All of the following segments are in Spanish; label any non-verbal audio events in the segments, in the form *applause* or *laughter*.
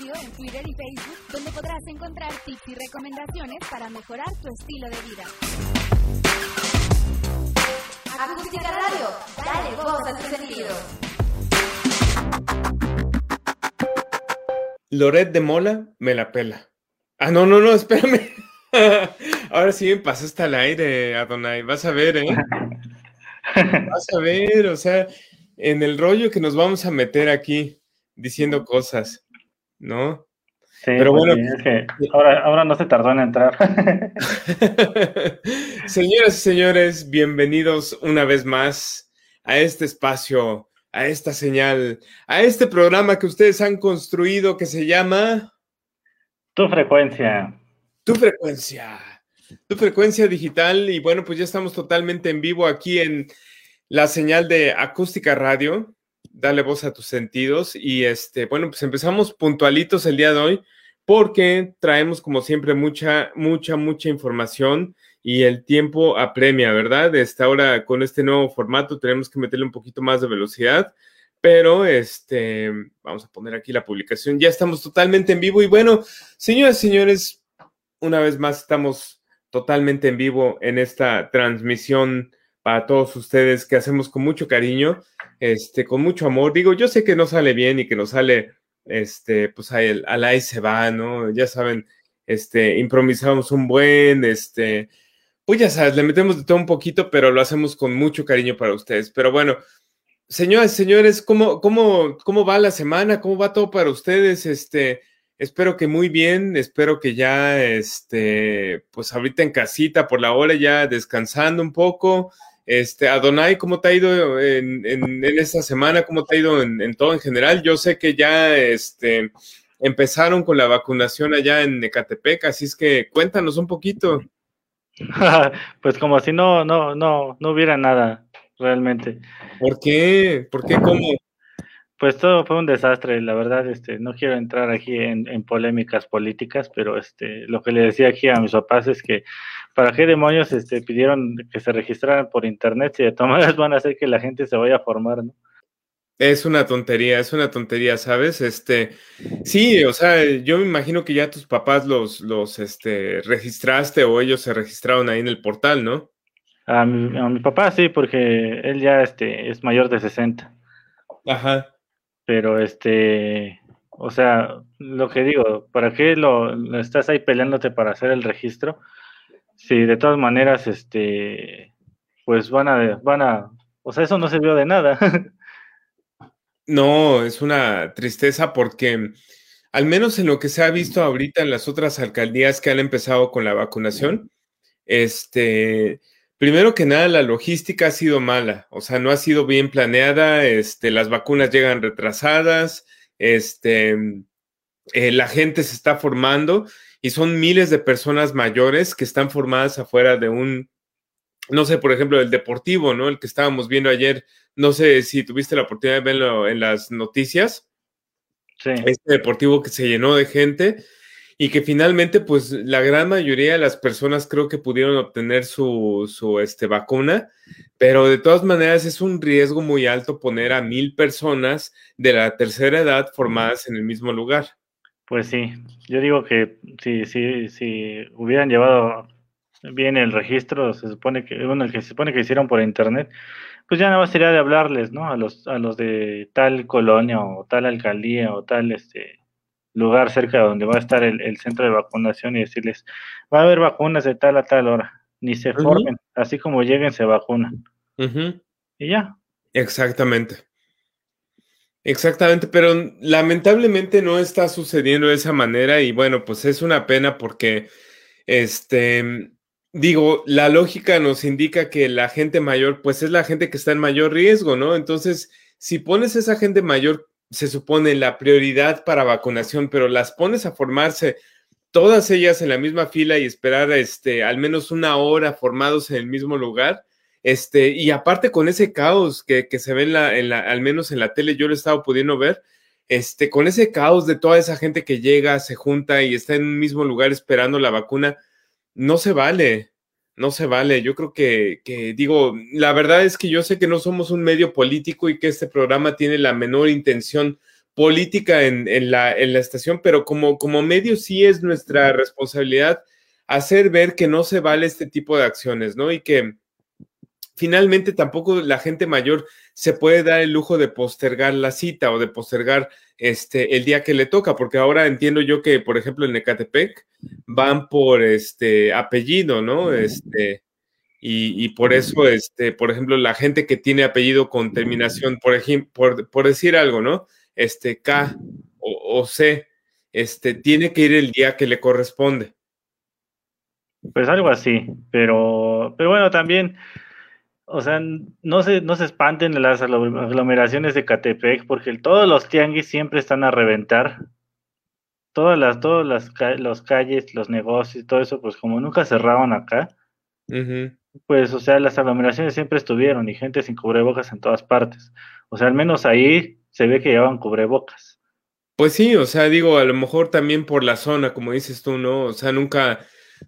En Twitter y Facebook, donde podrás encontrar tips y recomendaciones para mejorar tu estilo de vida. Radio, dale voz a tu sentido. Loret de Mola me la pela. Ah, no, no, no, espérame. *laughs* Ahora sí me pasaste al aire, Adonai. Vas a ver, ¿eh? Vas a ver, o sea, en el rollo que nos vamos a meter aquí diciendo cosas, ¿no? Sí, pero pues bueno, es que ahora, ahora no se tardó en entrar. *laughs* Señoras y señores, bienvenidos una vez más a este espacio, a esta señal, a este programa que ustedes han construido que se llama Tu frecuencia. Tu frecuencia. Tu frecuencia digital. Y bueno, pues ya estamos totalmente en vivo aquí en la señal de acústica radio. Dale voz a tus sentidos. Y este, bueno, pues empezamos puntualitos el día de hoy porque traemos como siempre mucha, mucha, mucha información y el tiempo apremia, ¿verdad? Esta ahora con este nuevo formato tenemos que meterle un poquito más de velocidad, pero este, vamos a poner aquí la publicación. Ya estamos totalmente en vivo y bueno, señoras y señores, una vez más estamos totalmente en vivo en esta transmisión para todos ustedes que hacemos con mucho cariño, este, con mucho amor. Digo, yo sé que no sale bien y que nos sale, este, pues al, al ahí se va, ¿no? Ya saben, este, improvisamos un buen, este, pues ya sabes, le metemos de todo un poquito, pero lo hacemos con mucho cariño para ustedes. Pero bueno, señoras señores, ¿cómo, cómo, cómo va la semana? ¿Cómo va todo para ustedes? Este, Espero que muy bien, espero que ya, este, pues ahorita en casita por la hora, ya descansando un poco. Este, Adonai, ¿cómo te ha ido en, en, esta semana? ¿Cómo te ha ido en, todo en general? Yo sé que ya, este, empezaron con la vacunación allá en Ecatepec, así es que cuéntanos un poquito. *laughs* pues como si no, no, no, no hubiera nada, realmente. ¿Por qué? ¿Por qué? ¿Cómo? Pues todo fue un desastre, la verdad, este, no quiero entrar aquí en, polémicas políticas, pero este, lo que le decía aquí a mis papás es que para qué demonios este, pidieron que se registraran por internet si de todas van a hacer que la gente se vaya a formar, ¿no? Es una tontería, es una tontería, ¿sabes? Este, sí, o sea, yo me imagino que ya tus papás los, los, este, registraste o ellos se registraron ahí en el portal, ¿no? A mi, a mi papá sí, porque él ya, este, es mayor de 60. Ajá pero este, o sea, lo que digo, ¿para qué lo, estás ahí peleándote para hacer el registro? Si de todas maneras, este, pues van a, van a, o sea, eso no sirvió de nada. *laughs* No, es una tristeza porque al menos en lo que se ha visto ahorita en las otras alcaldías que han empezado con la vacunación, este, Primero que nada, la logística ha sido mala, o sea, no ha sido bien planeada, este, las vacunas llegan retrasadas, este, eh, la gente se está formando y son miles de personas mayores que están formadas afuera de un, no sé, por ejemplo, el deportivo, ¿no? El que estábamos viendo ayer, no sé si tuviste la oportunidad de verlo en las noticias. Sí. Este deportivo que se llenó de gente y que finalmente, pues la gran mayoría de las personas creo que pudieron obtener su, su este, vacuna, pero de todas maneras es un riesgo muy alto poner a mil personas de la tercera edad formadas en el mismo lugar. Pues sí, yo digo que si, si, si hubieran llevado bien el registro, se supone que, bueno, el que se supone que hicieron por internet, pues ya nada más sería de hablarles, ¿no? A los, a los de tal colonia o tal alcaldía o tal, este, lugar cerca de donde va a estar el, centro de vacunación y decirles, va a haber vacunas de tal a tal hora, ni se formen, así como lleguen se vacunan. Y ya. Exactamente. Exactamente, pero lamentablemente no está sucediendo de esa manera y bueno, pues es una pena porque, este, digo, la lógica nos indica que la gente mayor, pues es la gente que está en mayor riesgo, ¿no? Entonces, si pones a esa gente mayor se supone la prioridad para vacunación, pero las pones a formarse todas ellas en la misma fila y esperar este, al menos una hora formados en el mismo lugar. Este, y aparte con ese caos que, que se ve en la, al menos en la tele, yo lo he estado pudiendo ver, este, con ese caos de toda esa gente que llega, se junta y está en un mismo lugar esperando la vacuna, no se vale no se vale. Yo creo que, que, digo, la verdad es que yo sé que no somos un medio político y que este programa tiene la menor intención política en, la, en la estación, pero como, como medio sí es nuestra responsabilidad hacer ver que no se vale este tipo de acciones, ¿no? Y que finalmente tampoco la gente mayor se puede dar el lujo de postergar la cita o de postergar este el día que le toca, porque ahora entiendo yo que, por ejemplo, en Ecatepec van por este apellido, ¿no? Este, y, por eso, este, por ejemplo, la gente que tiene apellido con terminación, por ejemplo, por, por decir algo, ¿no? este, K o, C, este, tiene que ir el día que le corresponde. Pues algo así, pero, pero bueno, también, o sea, no se, no se espanten las aglomeraciones de Catepec, porque todos los tianguis siempre están a reventar. Todas las, todas las los calles, los negocios, todo eso, pues como nunca cerraban acá, pues, o sea, las aglomeraciones siempre estuvieron y gente sin cubrebocas en todas partes. O sea, al menos ahí se ve que llevaban cubrebocas. Pues sí, o sea, digo, a lo mejor también por la zona, como dices tú, ¿no? O sea, nunca,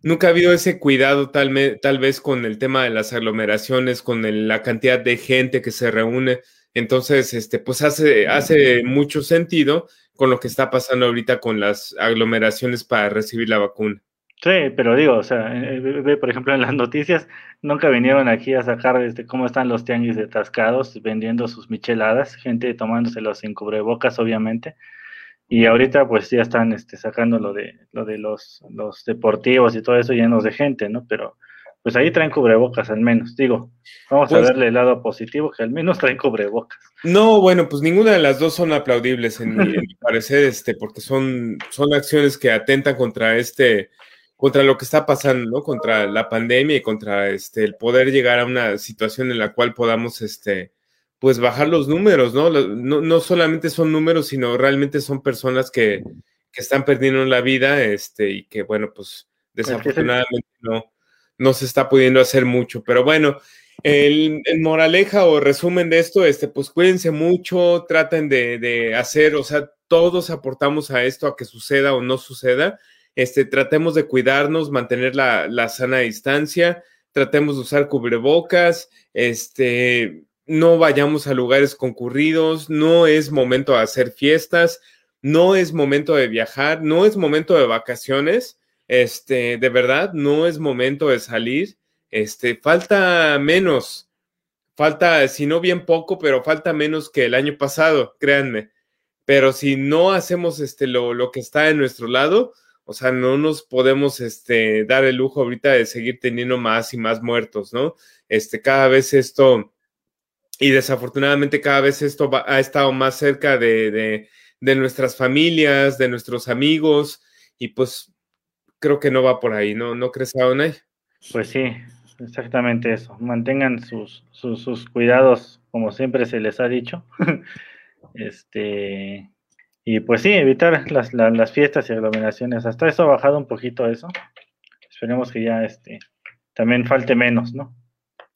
nunca ha habido ese cuidado tal, tal vez con el tema de las aglomeraciones, con la cantidad de gente que se reúne. Entonces, este, pues hace, hace mucho sentido con lo que está pasando ahorita con las aglomeraciones para recibir la vacuna. Sí, pero digo, o sea, ve, por ejemplo, en las noticias, nunca vinieron aquí a sacar este, cómo están los tianguis de vendiendo sus micheladas, gente tomándoselos sin cubrebocas, obviamente. Y ahorita, pues ya están este, sacando lo de, lo de los, los deportivos y todo eso llenos de gente, ¿no? Pero pues ahí traen cubrebocas al menos, digo, vamos a pues verle el lado positivo, que al menos traen cubrebocas. No, bueno, pues ninguna de las dos son aplaudibles en mi, en mi parecer, este, porque son, son acciones que atentan contra este contra lo que está pasando, ¿no? Contra la pandemia y contra este, el poder llegar a una situación en la cual podamos, este, pues bajar los números, ¿no? No, no solamente son números, sino realmente son personas que, que, están perdiendo la vida, este, y que, bueno, pues desafortunadamente no, no se está pudiendo hacer mucho. Pero bueno, el, moraleja o resumen de esto, este, pues cuídense mucho, traten de, de hacer, o sea, todos aportamos a esto, a que suceda o no suceda este, tratemos de cuidarnos, mantener la, sana distancia, tratemos de usar cubrebocas, este, no vayamos a lugares concurridos, no es momento de hacer fiestas, no es momento de viajar, no es momento de vacaciones, este, de verdad, no es momento de salir, este, falta menos, falta, si no bien poco, pero falta menos que el año pasado, créanme. Pero si no hacemos este, lo, lo que está en nuestro lado, o sea, no nos podemos este, dar el lujo ahorita de seguir teniendo más y más muertos, ¿no? Este, cada vez esto, y desafortunadamente cada vez esto ha estado más cerca de, nuestras familias, de nuestros amigos, y pues creo que no va por ahí, ¿no? ¿No crees, Aonay? Pues sí, exactamente eso. Mantengan sus, sus, sus cuidados, como siempre se les ha dicho. *laughs* este, y pues sí, evitar las, las, fiestas y aglomeraciones. Hasta eso ha bajado un poquito eso. Esperemos que ya este, también falte menos, ¿no?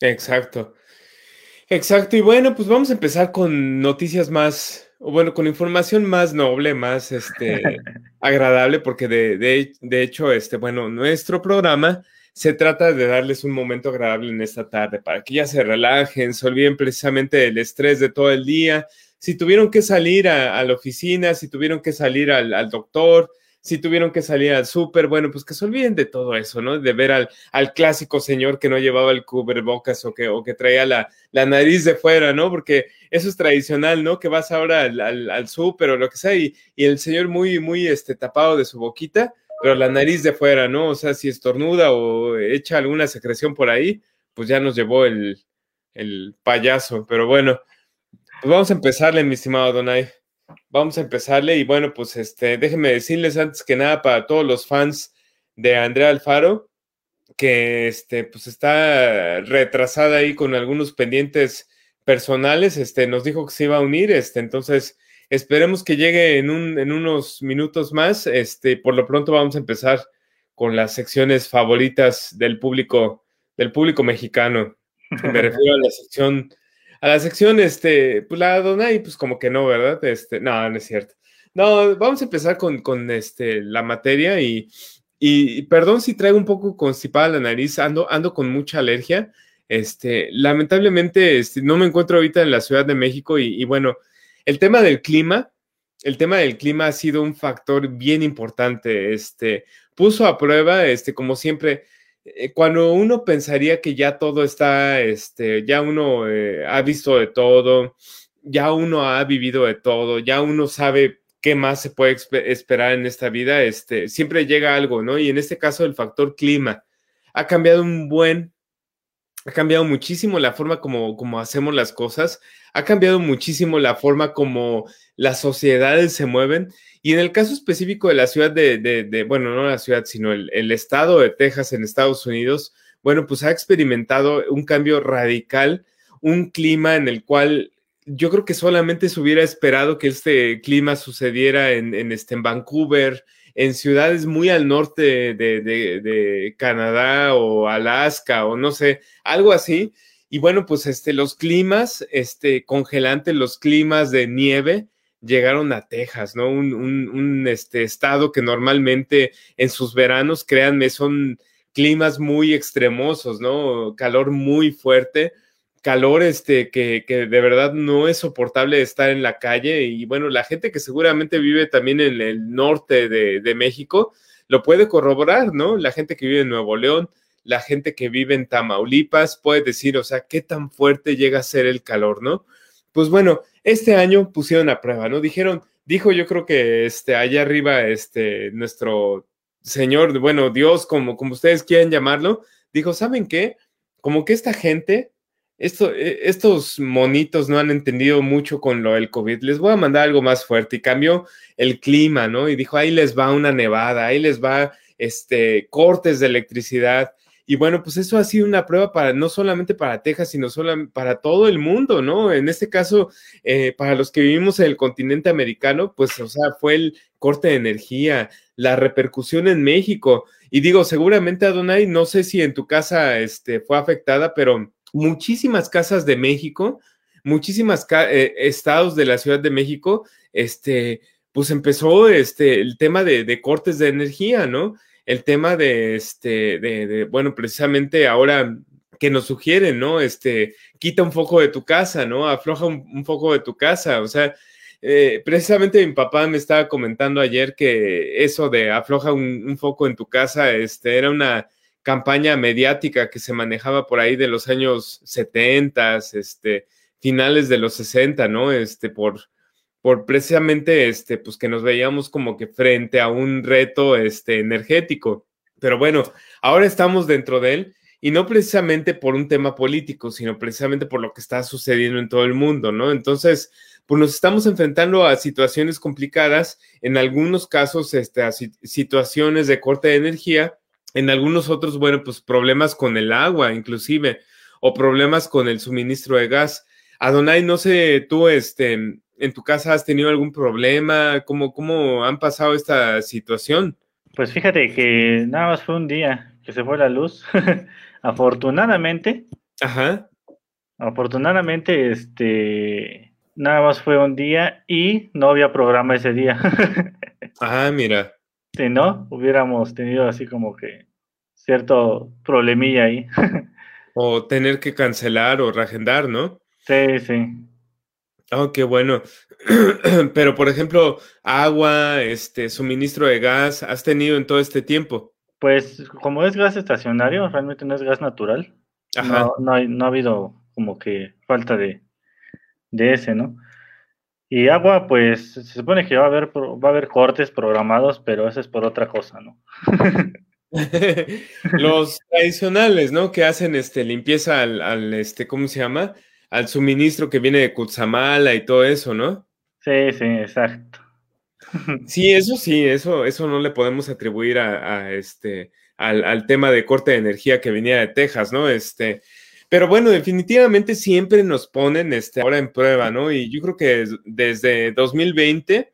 Exacto. Exacto. Y bueno, pues vamos a empezar con noticias más, o bueno, con información más noble, más este, *laughs* agradable, porque de, de, de hecho, este, bueno, nuestro programa se trata de darles un momento agradable en esta tarde para que ya se relajen, se olviden precisamente del estrés de todo el día, si tuvieron que salir a, la oficina, si tuvieron que salir al, doctor, si tuvieron que salir al súper, bueno, pues que se olviden de todo eso, ¿no? De ver al, al clásico señor que no llevaba el cubrebocas o que, o que traía la, la, nariz de fuera, ¿no? Porque eso es tradicional, ¿no? Que vas ahora al, al, súper o lo que sea y, y, el señor muy, muy este, tapado de su boquita, pero la nariz de fuera, ¿no? O sea, si estornuda o echa alguna secreción por ahí, pues ya nos llevó el, el payaso, pero bueno. Pues vamos a empezarle, mi estimado Donay. Vamos a empezarle y bueno, pues este, déjenme decirles antes que nada para todos los fans de Andrea Alfaro, que este, pues está retrasada ahí con algunos pendientes personales, este, nos dijo que se iba a unir, este, entonces esperemos que llegue en, un, en unos minutos más, este, por lo pronto vamos a empezar con las secciones favoritas del público, del público mexicano. Me *laughs* refiero a la sección a la sección, este, pues la Donai, pues como que no, ¿verdad? Este, no, no es cierto. No, vamos a empezar con, con este, la materia y, y, perdón si traigo un poco constipada la nariz, ando, ando con mucha alergia. Este, lamentablemente, este, no me encuentro ahorita en la Ciudad de México y, y bueno, el tema del clima el tema del clima ha sido un factor bien importante. Este, puso a prueba, este, como siempre, cuando uno pensaría que ya todo está, este, ya uno eh, ha visto de todo, ya uno ha vivido de todo, ya uno sabe qué más se puede esperar en esta vida, este, siempre llega algo, ¿no? Y en este caso el factor clima ha cambiado un buen, ha cambiado muchísimo la forma como, como hacemos las cosas, ha cambiado muchísimo la forma como las sociedades se mueven. Y en el caso específico de la ciudad de, bueno, no la ciudad, sino el, estado de Texas en Estados Unidos, bueno, pues ha experimentado un cambio radical, un clima en el cual yo creo que solamente se hubiera esperado que este clima sucediera en, este, en Vancouver, en ciudades muy al norte de, Canadá o Alaska o no sé, algo así. Y bueno, pues este, los climas este, congelantes, los climas de nieve, llegaron a Texas, ¿no? Un, un, este, estado que normalmente en sus veranos, créanme, son climas muy extremosos, ¿no? Calor muy fuerte, calor este, que, que, de verdad no es soportable estar en la calle. Y bueno, la gente que seguramente vive también en el norte de, de México lo puede corroborar, ¿no? La gente que vive en Nuevo León, la gente que vive en Tamaulipas puede decir, o sea, qué tan fuerte llega a ser el calor, ¿no? Pues bueno, este año pusieron a prueba, ¿no? Dijeron, dijo yo creo que este, allá arriba, este, nuestro Señor, bueno, Dios, como, como ustedes quieran llamarlo, dijo, ¿saben qué? Como que esta gente, esto, e, estos monitos no han entendido mucho con lo del COVID, les voy a mandar algo más fuerte y cambió el clima, ¿no? Y dijo, ahí les va una nevada, ahí les va, este, cortes de electricidad, y bueno, pues eso ha sido una prueba para no solamente para Texas, sino para todo el mundo, ¿no? En este caso, eh, para los que vivimos en el continente americano, pues, o sea, fue el corte de energía, la repercusión en México. Y digo, seguramente, Adonai, no sé si en tu casa este, fue afectada, pero muchísimas casas de México, muchísimas eh, estados de la Ciudad de México, este, pues empezó este, el tema de, cortes de energía, ¿no? el tema de, este, de, bueno, precisamente ahora que nos sugieren, ¿no? Este, quita un foco de tu casa, ¿no? Afloja un, foco de tu casa, o sea, eh, precisamente mi papá me estaba comentando ayer que eso de afloja un, foco en tu casa, este, era una campaña mediática que se manejaba por ahí de los años 70, este, finales de los 60, ¿no? Este, por, por precisamente este, pues que nos veíamos como que frente a un reto este, energético. Pero bueno, ahora estamos dentro de él y no precisamente por un tema político, sino precisamente por lo que está sucediendo en todo el mundo, ¿no? Entonces, pues nos estamos enfrentando a situaciones complicadas, en algunos casos este, a situaciones de corte de energía, en algunos otros, bueno, pues problemas con el agua inclusive, o problemas con el suministro de gas. Adonai, no sé, tú, este, en tu casa has tenido algún problema? ¿Cómo, cómo han pasado esta situación? Pues fíjate que nada más fue un día que se fue la luz. *laughs* afortunadamente. Ajá. Afortunadamente, este, nada más fue un día y no había programa ese día. *laughs* ah, mira. Si no, hubiéramos tenido así como que cierto problemilla ahí. *laughs* o tener que cancelar o reagendar, ¿no? Sí, sí. Oh, qué bueno. *clears throat* Pero, por ejemplo, agua, este, suministro de gas, ¿has tenido en todo este tiempo? Pues, como es gas estacionario, realmente no es gas natural. Ajá. No, no, ha habido como que falta de, de ese, ¿no? Y agua, pues, se supone que va a haber, va a haber cortes programados, pero eso es por otra cosa, ¿no? *laughs* Los tradicionales, ¿no? Que hacen este limpieza al, al este, ¿cómo se llama? al suministro que viene de Kutsamala y todo eso, ¿no? Sí, sí, exacto. *laughs* Sí, eso sí, eso, eso no le podemos atribuir a, este, al, tema de corte de energía que venía de Texas, ¿no? Este, pero bueno, definitivamente siempre nos ponen este, ahora en prueba, ¿no? Y yo creo que desde 2020,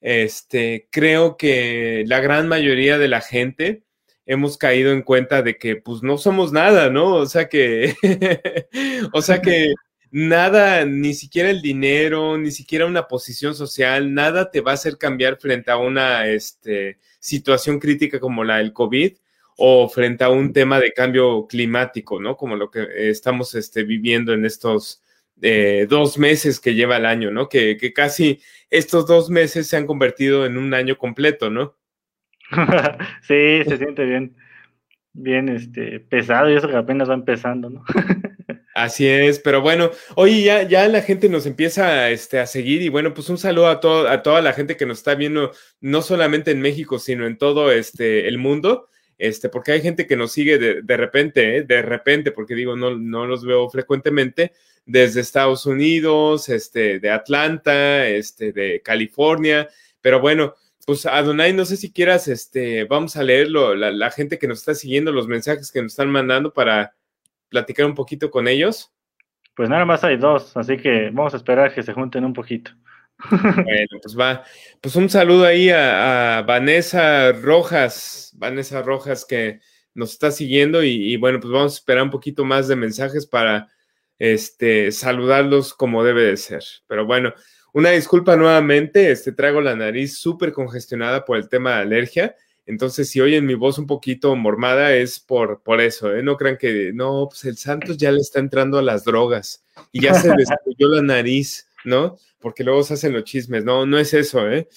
este, creo que la gran mayoría de la gente hemos caído en cuenta de que pues no somos nada, ¿no? O sea que, *laughs* o sea que *laughs* nada, ni siquiera el dinero, ni siquiera una posición social, nada te va a hacer cambiar frente a una este, situación crítica como la del COVID o frente a un tema de cambio climático, ¿no? Como lo que estamos este, viviendo en estos, eh, dos meses que lleva el año, ¿no? Que, que, casi estos dos meses se han convertido en un año completo, ¿no? *laughs* sí, se siente bien, bien este, pesado y eso que apenas va empezando, ¿no? *laughs* Así es, pero bueno, oye, ya, ya la gente nos empieza este, a seguir y bueno, pues un saludo a, todo, a toda la gente que nos está viendo, no solamente en México, sino en todo este, el mundo, este, porque hay gente que nos sigue de, de repente, ¿eh? de repente, porque digo, no, no los veo frecuentemente, desde Estados Unidos, este, de Atlanta, este, de California, pero bueno, pues Adonai, no sé si quieras, este, vamos a leerlo, la, la gente que nos está siguiendo, los mensajes que nos están mandando para platicar un poquito con ellos? Pues nada más hay dos, así que vamos a esperar que se junten un poquito. Bueno, pues va. Pues un saludo ahí a, Vanessa Rojas, Vanessa Rojas que nos está siguiendo y, bueno, pues vamos a esperar un poquito más de mensajes para este, saludarlos como debe de ser. Pero bueno, una disculpa nuevamente, este, traigo la nariz súper congestionada por el tema de alergia entonces, si oyen mi voz un poquito mormada, es por, por eso, ¿eh? No crean que, no, pues el Santos ya le está entrando a las drogas y ya se *laughs* destruyó la nariz, ¿no? Porque luego se hacen los chismes. No, no es eso, ¿eh?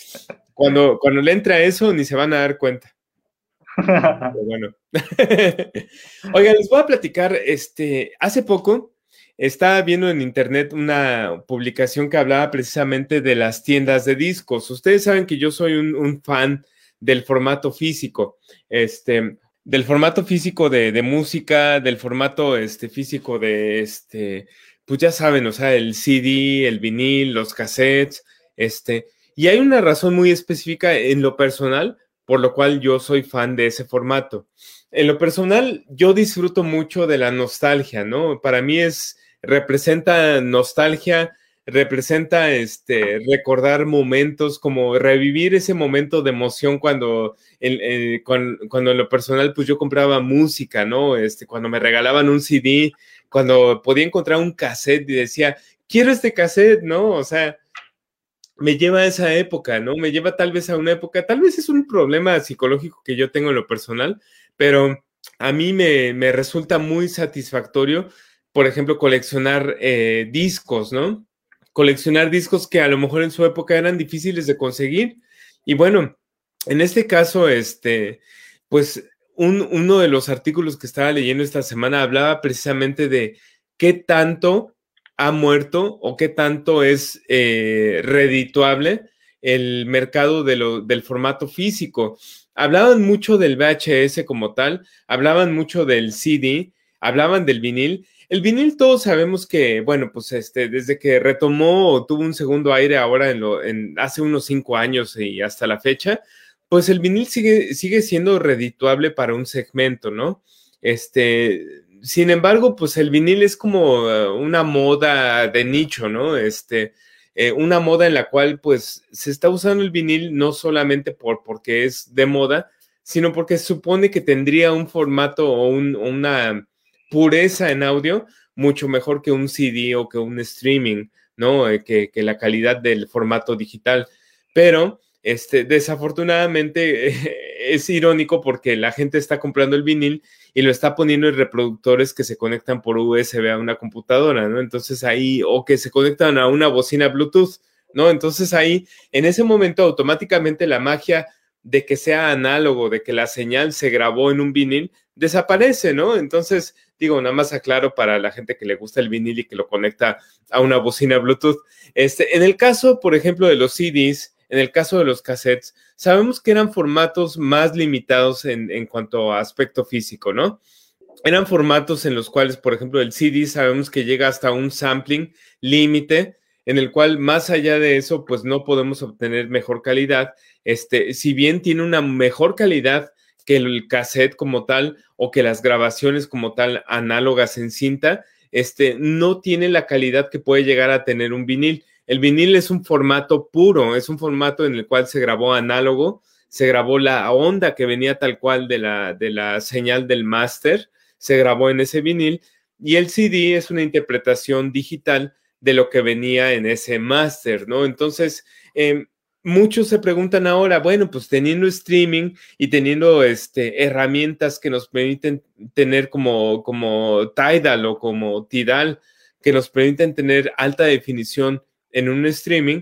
Cuando, cuando le entra eso, ni se van a dar cuenta. *laughs* Pero bueno. *laughs* Oigan, les voy a platicar, este, hace poco estaba viendo en internet una publicación que hablaba precisamente de las tiendas de discos. Ustedes saben que yo soy un, un fan del formato físico, este, del formato físico de, música, del formato este, físico de, este, pues ya saben, o sea, el CD, el vinil, los cassettes, este, y hay una razón muy específica en lo personal por lo cual yo soy fan de ese formato. En lo personal, yo disfruto mucho de la nostalgia, ¿no? Para mí es, representa nostalgia, representa este, recordar momentos, como revivir ese momento de emoción cuando, cuando, en lo personal, pues yo compraba música, ¿no? Este, cuando me regalaban un CD, cuando podía encontrar un cassette y decía, quiero este cassette, ¿no? O sea, me lleva a esa época, ¿no? Me lleva tal vez a una época, tal vez es un problema psicológico que yo tengo en lo personal, pero a mí me, me resulta muy satisfactorio, por ejemplo, coleccionar eh, discos, ¿no? coleccionar discos que a lo mejor en su época eran difíciles de conseguir. Y bueno, en este caso, este, pues uno de los artículos que estaba leyendo esta semana hablaba precisamente de qué tanto ha muerto o qué tanto es eh, redituable el mercado de lo, del formato físico. Hablaban mucho del VHS como tal, hablaban mucho del CD, hablaban del vinil el vinil todos sabemos que, bueno, pues este, desde que retomó tuvo un segundo aire ahora en, lo, en hace unos cinco años y hasta la fecha, pues el vinil sigue, sigue siendo redituable para un segmento, ¿no? Este, sin embargo, pues el vinil es como eh, una moda de nicho, ¿no? Este, eh, una moda en la cual pues se está usando el vinil no solamente por porque es de moda, sino porque supone que tendría un formato o un, una pureza en audio mucho mejor que un CD o que un streaming, ¿no? Eh, que, la calidad del formato digital. Pero, este, desafortunadamente, *laughs* es irónico porque la gente está comprando el vinil y lo está poniendo en reproductores que se conectan por USB a una computadora, ¿no? Entonces ahí, o que se conectan a una bocina Bluetooth, ¿no? Entonces ahí, en ese momento, automáticamente la magia de que sea análogo, de que la señal se grabó en un vinil, desaparece, ¿no? Entonces, digo, nada más aclaro para la gente que le gusta el vinil y que lo conecta a una bocina Bluetooth. Este, en el caso, por ejemplo, de los CDs, en el caso de los cassettes, sabemos que eran formatos más limitados en, en cuanto a aspecto físico, ¿no? Eran formatos en los cuales, por ejemplo, el CD sabemos que llega hasta un sampling límite, en el cual más allá de eso, pues no podemos obtener mejor calidad. Este, si bien tiene una mejor calidad que el cassette como tal o que las grabaciones como tal análogas en cinta, este, no tiene la calidad que puede llegar a tener un vinil. El vinil es un formato puro, es un formato en el cual se grabó análogo, se grabó la onda que venía tal cual de la, de la señal del máster, se grabó en ese vinil y el CD es una interpretación digital de lo que venía en ese máster, ¿no? Entonces, eh, muchos se preguntan ahora, bueno, pues teniendo streaming y teniendo este, herramientas que nos permiten tener como, como Tidal o como Tidal, que nos permiten tener alta definición en un streaming,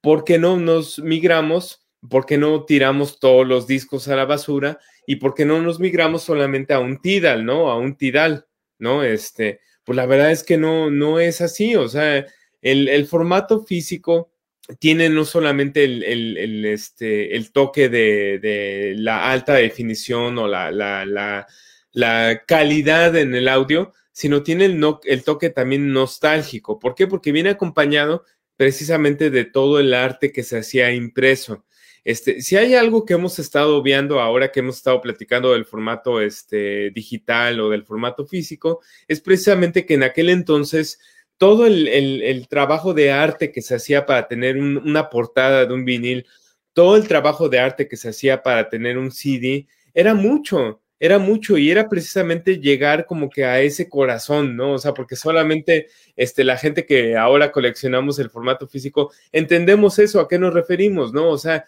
¿por qué no nos migramos? ¿Por qué no tiramos todos los discos a la basura? ¿Y por qué no nos migramos solamente a un Tidal, ¿no? A un Tidal, ¿no? Este, pues la verdad es que no, no es así, o sea, el, formato físico tiene no solamente el, este, el toque de, la alta definición o la, la, la, calidad en el audio, sino tiene el, no, el toque también nostálgico. ¿Por qué? Porque viene acompañado precisamente de todo el arte que se hacía impreso. Este, si hay algo que hemos estado viendo ahora que hemos estado platicando del formato este, digital o del formato físico, es precisamente que en aquel entonces todo el, trabajo de arte que se hacía para tener una portada de un vinil, todo el trabajo de arte que se hacía para tener un CD, era mucho, era mucho y era precisamente llegar como que a ese corazón, ¿no? O sea, porque solamente este, la gente que ahora coleccionamos el formato físico, entendemos eso, a qué nos referimos, ¿no? O sea,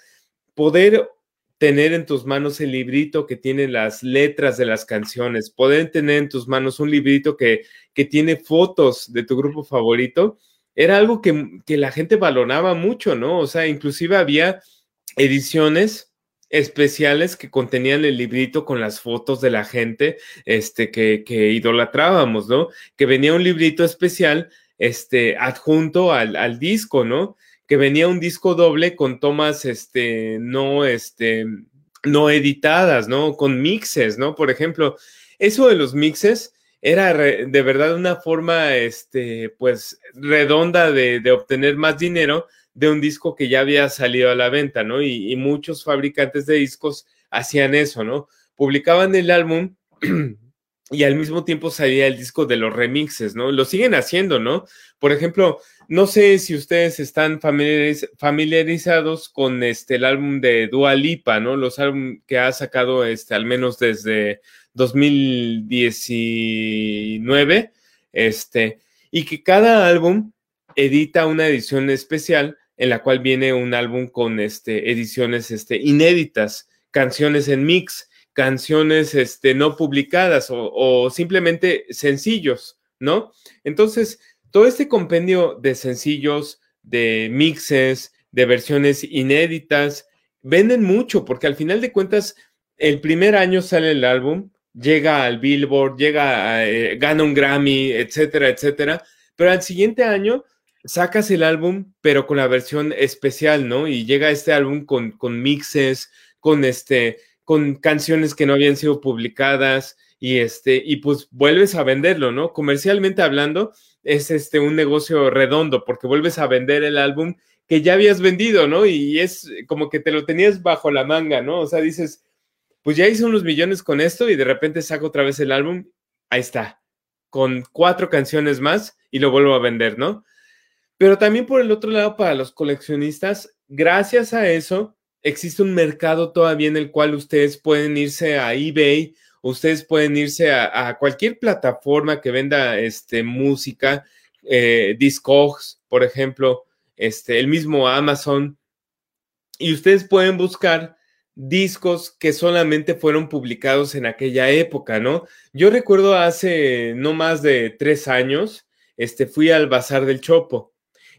poder tener en tus manos el librito que tiene las letras de las canciones, poder tener en tus manos un librito que, que tiene fotos de tu grupo favorito, era algo que, que la gente valoraba mucho, ¿no? O sea, inclusive había ediciones especiales que contenían el librito con las fotos de la gente este, que, que idolatrábamos, ¿no? Que venía un librito especial este, adjunto al, al disco, ¿no? que venía un disco doble con tomas, este, no, este, no editadas, ¿no? Con mixes, ¿no? Por ejemplo, eso de los mixes era de verdad una forma, este, pues, redonda de, obtener más dinero de un disco que ya había salido a la venta, ¿no? Y, muchos fabricantes de discos hacían eso, ¿no? Publicaban el álbum *clears throat* y al mismo tiempo salía el disco de los remixes, ¿no? Lo siguen haciendo, ¿no? Por ejemplo, no sé si ustedes están familiarizados con este el álbum de Dua Lipa, ¿no? Los álbumes que ha sacado este al menos desde 2019, este, y que cada álbum edita una edición especial en la cual viene un álbum con este ediciones este inéditas, canciones en mix canciones este, no publicadas o, simplemente sencillos, ¿no? Entonces, todo este compendio de sencillos, de mixes, de versiones inéditas, venden mucho porque al final de cuentas, el primer año sale el álbum, llega al Billboard, llega, eh, gana un Grammy, etcétera, etcétera, pero al siguiente año sacas el álbum, pero con la versión especial, ¿no? Y llega este álbum con, con mixes, con este, con canciones que no habían sido publicadas y este y pues vuelves a venderlo, ¿no? Comercialmente hablando es este un negocio redondo porque vuelves a vender el álbum que ya habías vendido, ¿no? Y es como que te lo tenías bajo la manga, ¿no? O sea, dices, pues ya hice unos millones con esto y de repente saco otra vez el álbum, ahí está, con cuatro canciones más y lo vuelvo a vender, ¿no? Pero también por el otro lado, para los coleccionistas, gracias a eso, existe un mercado todavía en el cual ustedes pueden irse a eBay, ustedes pueden irse a, cualquier plataforma que venda este, música, eh, Discogs, por ejemplo, este, el mismo Amazon, y ustedes pueden buscar discos que solamente fueron publicados en aquella época, ¿no? Yo recuerdo hace no más de tres años, este, fui al Bazar del Chopo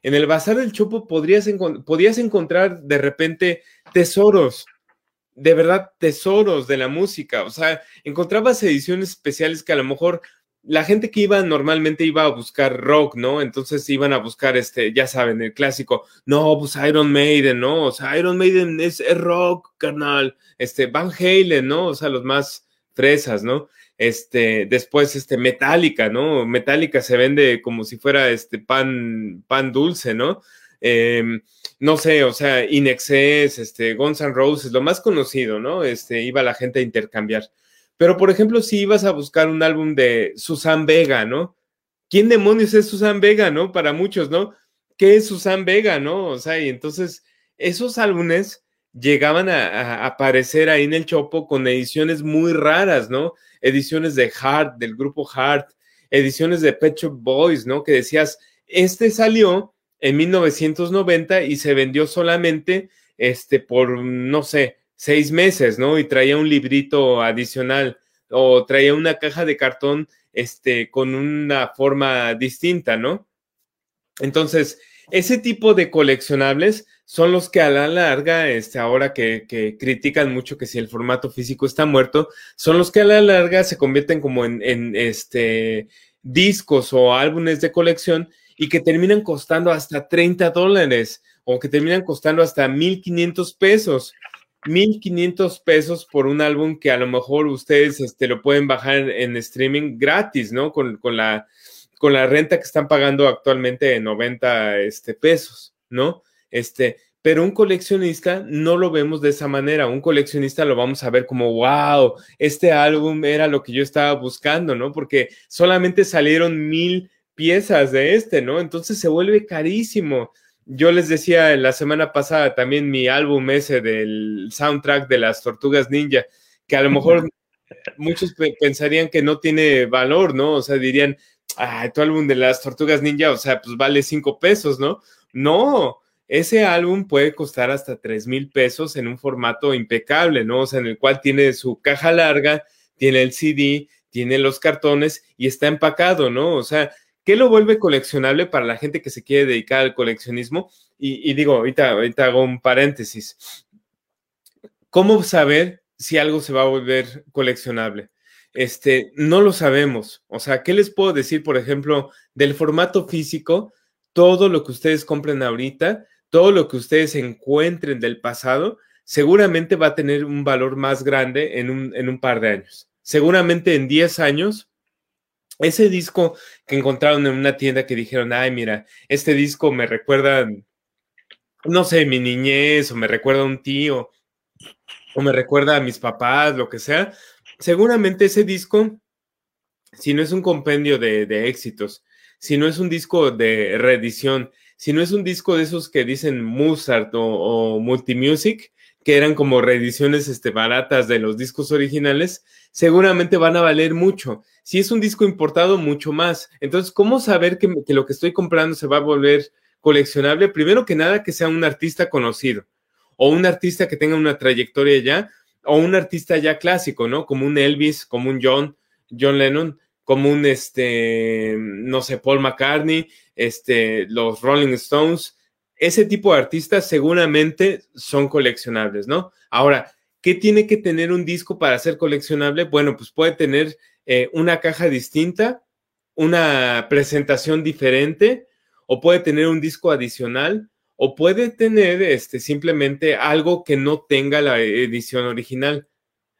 en el Bazar del Chopo podrías podías encontrar de repente tesoros, de verdad tesoros de la música. O sea, encontrabas ediciones especiales que a lo mejor la gente que iba normalmente iba a buscar rock, ¿no? Entonces iban a buscar, este, ya saben, el clásico, no, pues Iron Maiden, ¿no? O sea, Iron Maiden es rock, carnal. Este, Van Halen, ¿no? O sea, los más fresas, ¿no? Este, después, este, Metallica, ¿no? Metallica se vende como si fuera este pan, pan dulce, ¿no? Em, no sé, o sea, Inexcess, este, Guns N' Roses, lo más conocido, ¿no? Este, iba la gente a intercambiar. Pero, por ejemplo, si ibas a buscar un álbum de Susan Vega, ¿no? ¿Quién demonios es Susan Vega, no? Para muchos, ¿no? ¿Qué es Susan Vega, no? O sea, y entonces, esos álbumes llegaban a, aparecer ahí en el Chopo con ediciones muy raras, ¿no? Ediciones de Heart, del grupo Heart, ediciones de Pet Shop Boys, ¿no? Que decías, este salió en 1990 y se vendió solamente, este, por, no sé, seis meses, ¿no? Y traía un librito adicional. o traía una caja de cartón este, con una forma distinta, ¿no? Entonces, ese tipo de coleccionables son los que a la larga, este, ahora que, que, critican mucho que si el formato físico está muerto, son los que a la larga se convierten como en, este, discos o álbumes de colección y que terminan costando hasta 30 dólares o que terminan costando hasta 1.500 pesos. 1.500 pesos por un álbum que a lo mejor ustedes este, lo pueden bajar en streaming gratis, ¿no? Con, con, la, con la renta que están pagando actualmente de 90 este, pesos, ¿no? Este, pero un coleccionista no lo vemos de esa manera. Un coleccionista lo vamos a ver como, wow, este álbum era lo que yo estaba buscando, ¿no? Porque solamente salieron mil piezas de este, ¿no? Entonces se vuelve carísimo. Yo les decía la semana pasada también mi álbum ese del soundtrack de las Tortugas Ninja, que a lo mejor muchos pensarían que no tiene valor, ¿no? O sea, dirían, ah, tu álbum de las Tortugas Ninja, o sea, pues vale cinco pesos, ¿no? No, ese álbum puede costar hasta tres mil pesos en un formato impecable, ¿no? O sea, en el cual tiene su caja larga, tiene el CD, tiene los cartones y está empacado, ¿no? O sea, ¿Qué lo vuelve coleccionable para la gente que se quiere dedicar al coleccionismo? Y, digo, ahorita, ahorita hago un paréntesis. ¿Cómo saber si algo se va a volver coleccionable? Este, no lo sabemos. O sea, ¿qué les puedo decir, por ejemplo, del formato físico? Todo lo que ustedes compren ahorita, todo lo que ustedes encuentren del pasado, seguramente va a tener un valor más grande en un, en un par de años. Seguramente en 10 años ese disco que encontraron en una tienda que dijeron, ay, mira, este disco me recuerda, no sé, mi niñez, o me recuerda a un tío, o me recuerda a mis papás, lo que sea, seguramente ese disco, si no es un compendio de, éxitos, si no es un disco de reedición, si no es un disco de esos que dicen Mozart o, Multimusic, que eran como reediciones este, baratas de los discos originales, seguramente van a valer mucho. Si es un disco importado, mucho más. Entonces, ¿cómo saber que, lo que estoy comprando se va a volver coleccionable? Primero que nada, que sea un artista conocido o un artista que tenga una trayectoria ya o un artista ya clásico, ¿no? Como un Elvis, como un John, John Lennon, como un, este, no sé, Paul McCartney, este, los Rolling Stones ese tipo de artistas seguramente son coleccionables, ¿no? Ahora, ¿qué tiene que tener un disco para ser coleccionable? Bueno, pues puede tener eh, una caja distinta, una presentación diferente, o puede tener un disco adicional, o puede tener este, simplemente algo que no tenga la edición original.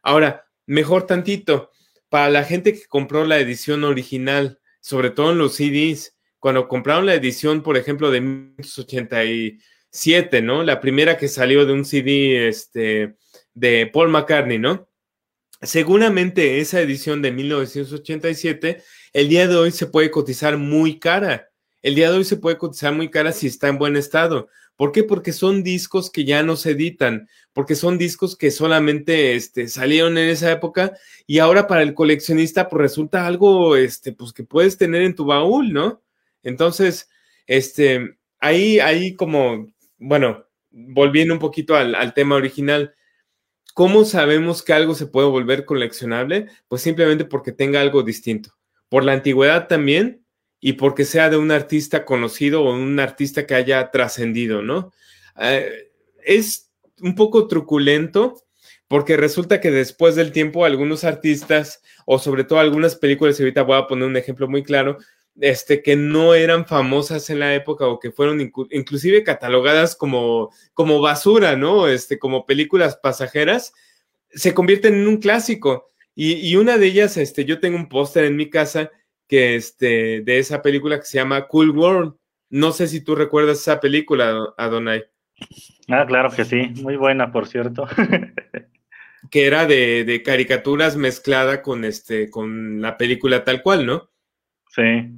Ahora, mejor tantito, para la gente que compró la edición original, sobre todo en los CDs, cuando compraron la edición, por ejemplo, de 1987, ¿no? La primera que salió de un CD este, de Paul McCartney, ¿no? Seguramente esa edición de 1987, el día de hoy se puede cotizar muy cara. El día de hoy se puede cotizar muy cara si está en buen estado. ¿Por qué? Porque son discos que ya no se editan, porque son discos que solamente este, salieron en esa época y ahora para el coleccionista pues resulta algo este, pues, que puedes tener en tu baúl, ¿no? Entonces, este, ahí, ahí como, bueno, volviendo un poquito al, tema original, ¿cómo sabemos que algo se puede volver coleccionable? Pues simplemente porque tenga algo distinto. Por la antigüedad también y porque sea de un artista conocido o un artista que haya trascendido, ¿no? Eh, es un poco truculento porque resulta que después del tiempo algunos artistas o sobre todo algunas películas, y ahorita voy a poner un ejemplo muy claro, este, que no eran famosas en la época o que fueron inclusive catalogadas como, como basura, ¿no? Este, como películas pasajeras, se convierten en un clásico. Y, una de ellas, este, yo tengo un póster en mi casa que, este, de esa película que se llama Cool World. No sé si tú recuerdas esa película, Adonai. Ah, claro que sí, muy buena, por cierto. *laughs* que era de, de, caricaturas mezclada con, este, con la película tal cual, ¿no? Sí.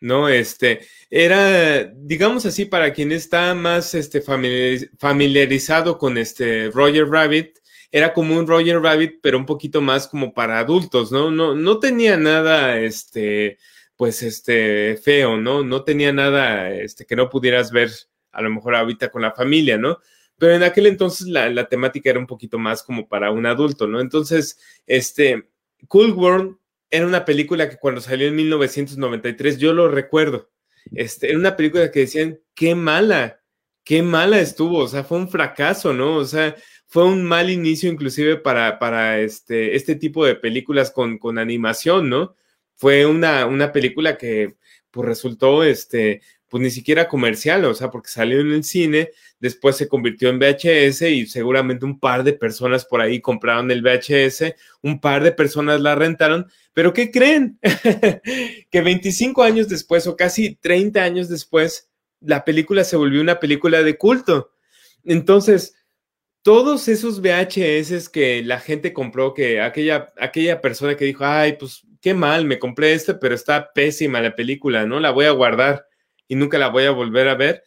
¿no? Este, era, digamos así, para quien está más este, familiarizado con este Roger Rabbit, era como un Roger Rabbit, pero un poquito más como para adultos, ¿no? No, no tenía nada, este, pues, este, feo, ¿no? No tenía nada, este, que no pudieras ver a lo mejor ahorita con la familia, ¿no? Pero en aquel entonces la, la temática era un poquito más como para un adulto, ¿no? Entonces, este, Cool World era una película que cuando salió en 1993, yo lo recuerdo, este, era una película que decían, qué mala, qué mala estuvo, o sea, fue un fracaso, ¿no? O sea, fue un mal inicio inclusive para, este, este tipo de películas con, con animación, ¿no? Fue una, una película que pues resultó, este, pues ni siquiera comercial, o sea, porque salió en el cine, después se convirtió en VHS y seguramente un par de personas por ahí compraron el VHS, un par de personas la rentaron, pero ¿qué creen? *laughs* que 25 años después o casi 30 años después, la película se volvió una película de culto. Entonces, todos esos VHS que la gente compró, que aquella, aquella persona que dijo, ay, pues qué mal, me compré este, pero está pésima la película, ¿no? La voy a guardar y nunca la voy a volver a ver.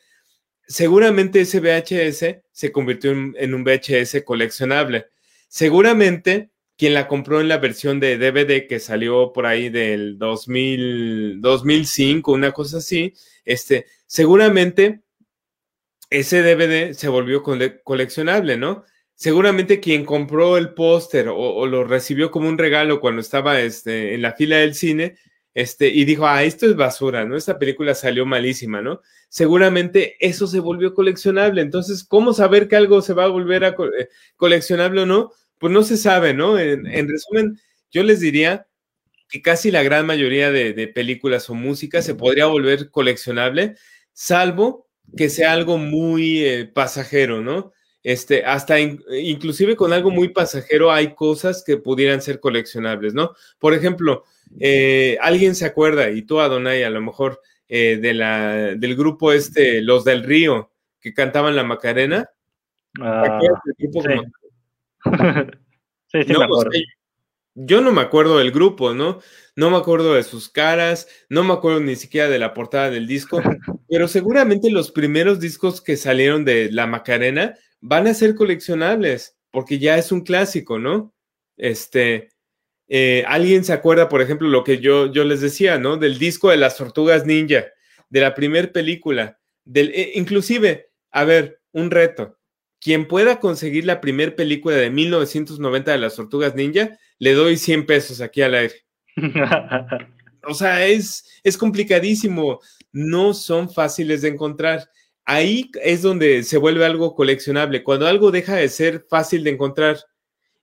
Seguramente ese VHS se convirtió en, un VHS coleccionable. Seguramente quien la compró en la versión de DVD que salió por ahí del 2000, 2005, una cosa así, este, seguramente ese DVD se volvió coleccionable, ¿no? Seguramente quien compró el póster o, lo recibió como un regalo cuando estaba este, en la fila del cine, este, y dijo, ah, esto es basura, ¿no? Esta película salió malísima, ¿no? Seguramente eso se volvió coleccionable. Entonces, ¿cómo saber que algo se va a volver a eh, coleccionable o no? Pues no se sabe, ¿no? En, resumen, yo les diría que casi la gran mayoría de, películas o música se podría volver coleccionable, salvo que sea algo muy eh, pasajero, ¿no? Este, hasta inclusive con algo muy pasajero hay cosas que pudieran ser coleccionables, ¿no? Por ejemplo, eh, alguien se acuerda, y tú, Adonai, a lo mejor, eh, de la, del grupo este, Los del Río, que cantaban la Macarena. Ah, *laughs* sí. sí, me acuerdo. Yo no me acuerdo del grupo, ¿no? No me acuerdo de sus caras, no me acuerdo ni siquiera de la portada del disco, *laughs* pero seguramente los primeros discos que salieron de La Macarena van a ser coleccionables, porque ya es un clásico, ¿no? Este, eh, ¿Alguien se acuerda, por ejemplo, lo que yo, yo les decía, ¿no? Del disco de las tortugas ninja, de la primera película, del, eh, inclusive, a ver, un reto. Quien pueda conseguir la primera película de 1990 de las tortugas ninja, le doy 100 pesos aquí al aire. *laughs* o sea, es, es complicadísimo. No son fáciles de encontrar. Ahí es donde se vuelve algo coleccionable. Cuando algo deja de ser fácil de encontrar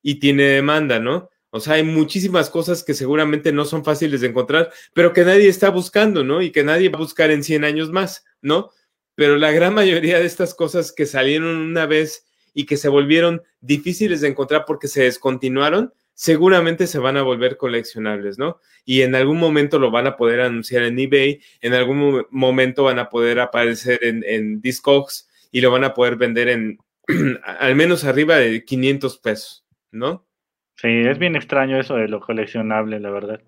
y tiene demanda, ¿no? O sea, hay muchísimas cosas que seguramente no son fáciles de encontrar, pero que nadie está buscando, ¿no? Y que nadie va a buscar en 100 años más, ¿no? Pero la gran mayoría de estas cosas que salieron una vez y que se volvieron difíciles de encontrar porque se descontinuaron, seguramente se van a volver coleccionables, ¿no? Y en algún momento lo van a poder anunciar en eBay, en algún momento van a poder aparecer en, Discogs y lo van a poder vender en *clears throat* al menos arriba de 500 pesos, ¿no? Sí, es bien extraño eso de lo coleccionable, la verdad.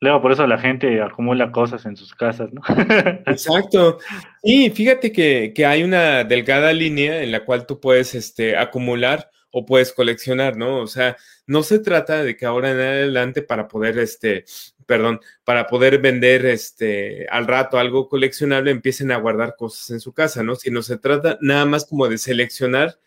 Luego por eso la gente acumula cosas en sus casas, ¿no? *laughs* Exacto. Y fíjate que, que, hay una delgada línea en la cual tú puedes este, acumular o puedes coleccionar, ¿no? O sea, no se trata de que ahora en adelante para poder, este, perdón, para poder vender este, al rato algo coleccionable empiecen a guardar cosas en su casa, ¿no? Sino se trata nada más como de seleccionar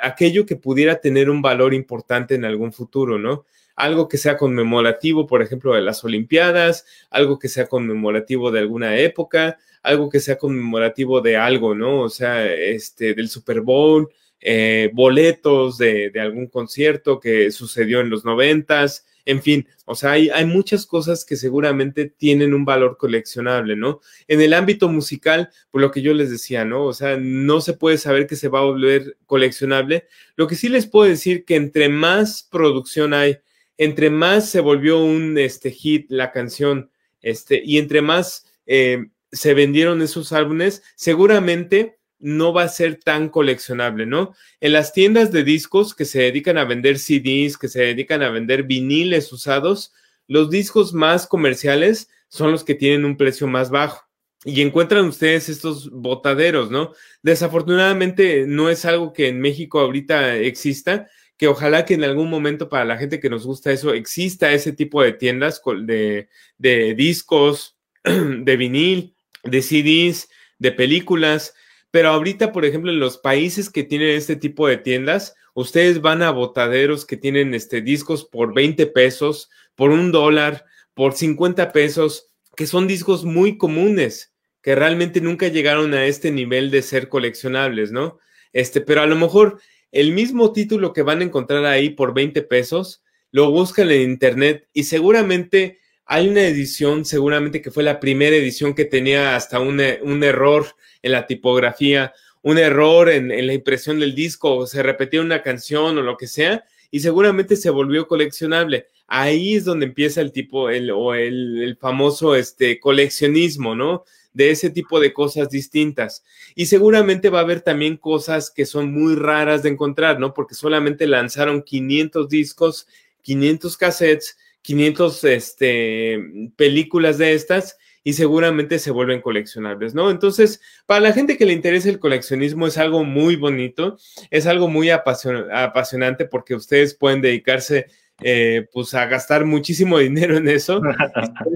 aquello que pudiera tener un valor importante en algún futuro, ¿no? Algo que sea conmemorativo, por ejemplo, de las Olimpiadas, algo que sea conmemorativo de alguna época, algo que sea conmemorativo de algo, ¿no? O sea, este, del Super Bowl, eh, boletos de, de, algún concierto que sucedió en los noventas, en fin, o sea, hay, hay, muchas cosas que seguramente tienen un valor coleccionable, ¿no? En el ámbito musical, por lo que yo les decía, ¿no? O sea, no se puede saber que se va a volver coleccionable. Lo que sí les puedo decir que entre más producción hay, entre más se volvió un este, hit la canción, este, y entre más eh, se vendieron esos álbumes, seguramente no va a ser tan coleccionable, ¿no? En las tiendas de discos que se dedican a vender CDs, que se dedican a vender viniles usados, los discos más comerciales son los que tienen un precio más bajo. Y encuentran ustedes estos botaderos, ¿no? Desafortunadamente no es algo que en México ahorita exista, que ojalá que en algún momento para la gente que nos gusta eso exista ese tipo de tiendas de, de discos, *clears throat* de vinil, de CDs, de películas, pero ahorita, por ejemplo, en los países que tienen este tipo de tiendas, ustedes van a botaderos que tienen este, discos por 20 pesos, por un dólar, por 50 pesos, que son discos muy comunes, que realmente nunca llegaron a este nivel de ser coleccionables, ¿no? Este, pero a lo mejor el mismo título que van a encontrar ahí por 20 pesos, lo buscan en internet y seguramente hay una edición, seguramente que fue la primera edición que tenía hasta un, un error en la tipografía, un error en, la impresión del disco, se repetía una canción o lo que sea, y seguramente se volvió coleccionable. Ahí es donde empieza el tipo, el, o el, famoso este, coleccionismo, ¿no? De ese tipo de cosas distintas. Y seguramente va a haber también cosas que son muy raras de encontrar, ¿no? Porque solamente lanzaron 500 discos, 500 cassettes, 500 este, películas de estas y seguramente se vuelven coleccionables, ¿no? Entonces, para la gente que le interesa el coleccionismo es algo muy bonito, es algo muy apasionante porque ustedes pueden dedicarse eh, pues a gastar muchísimo *laughs* dinero en eso,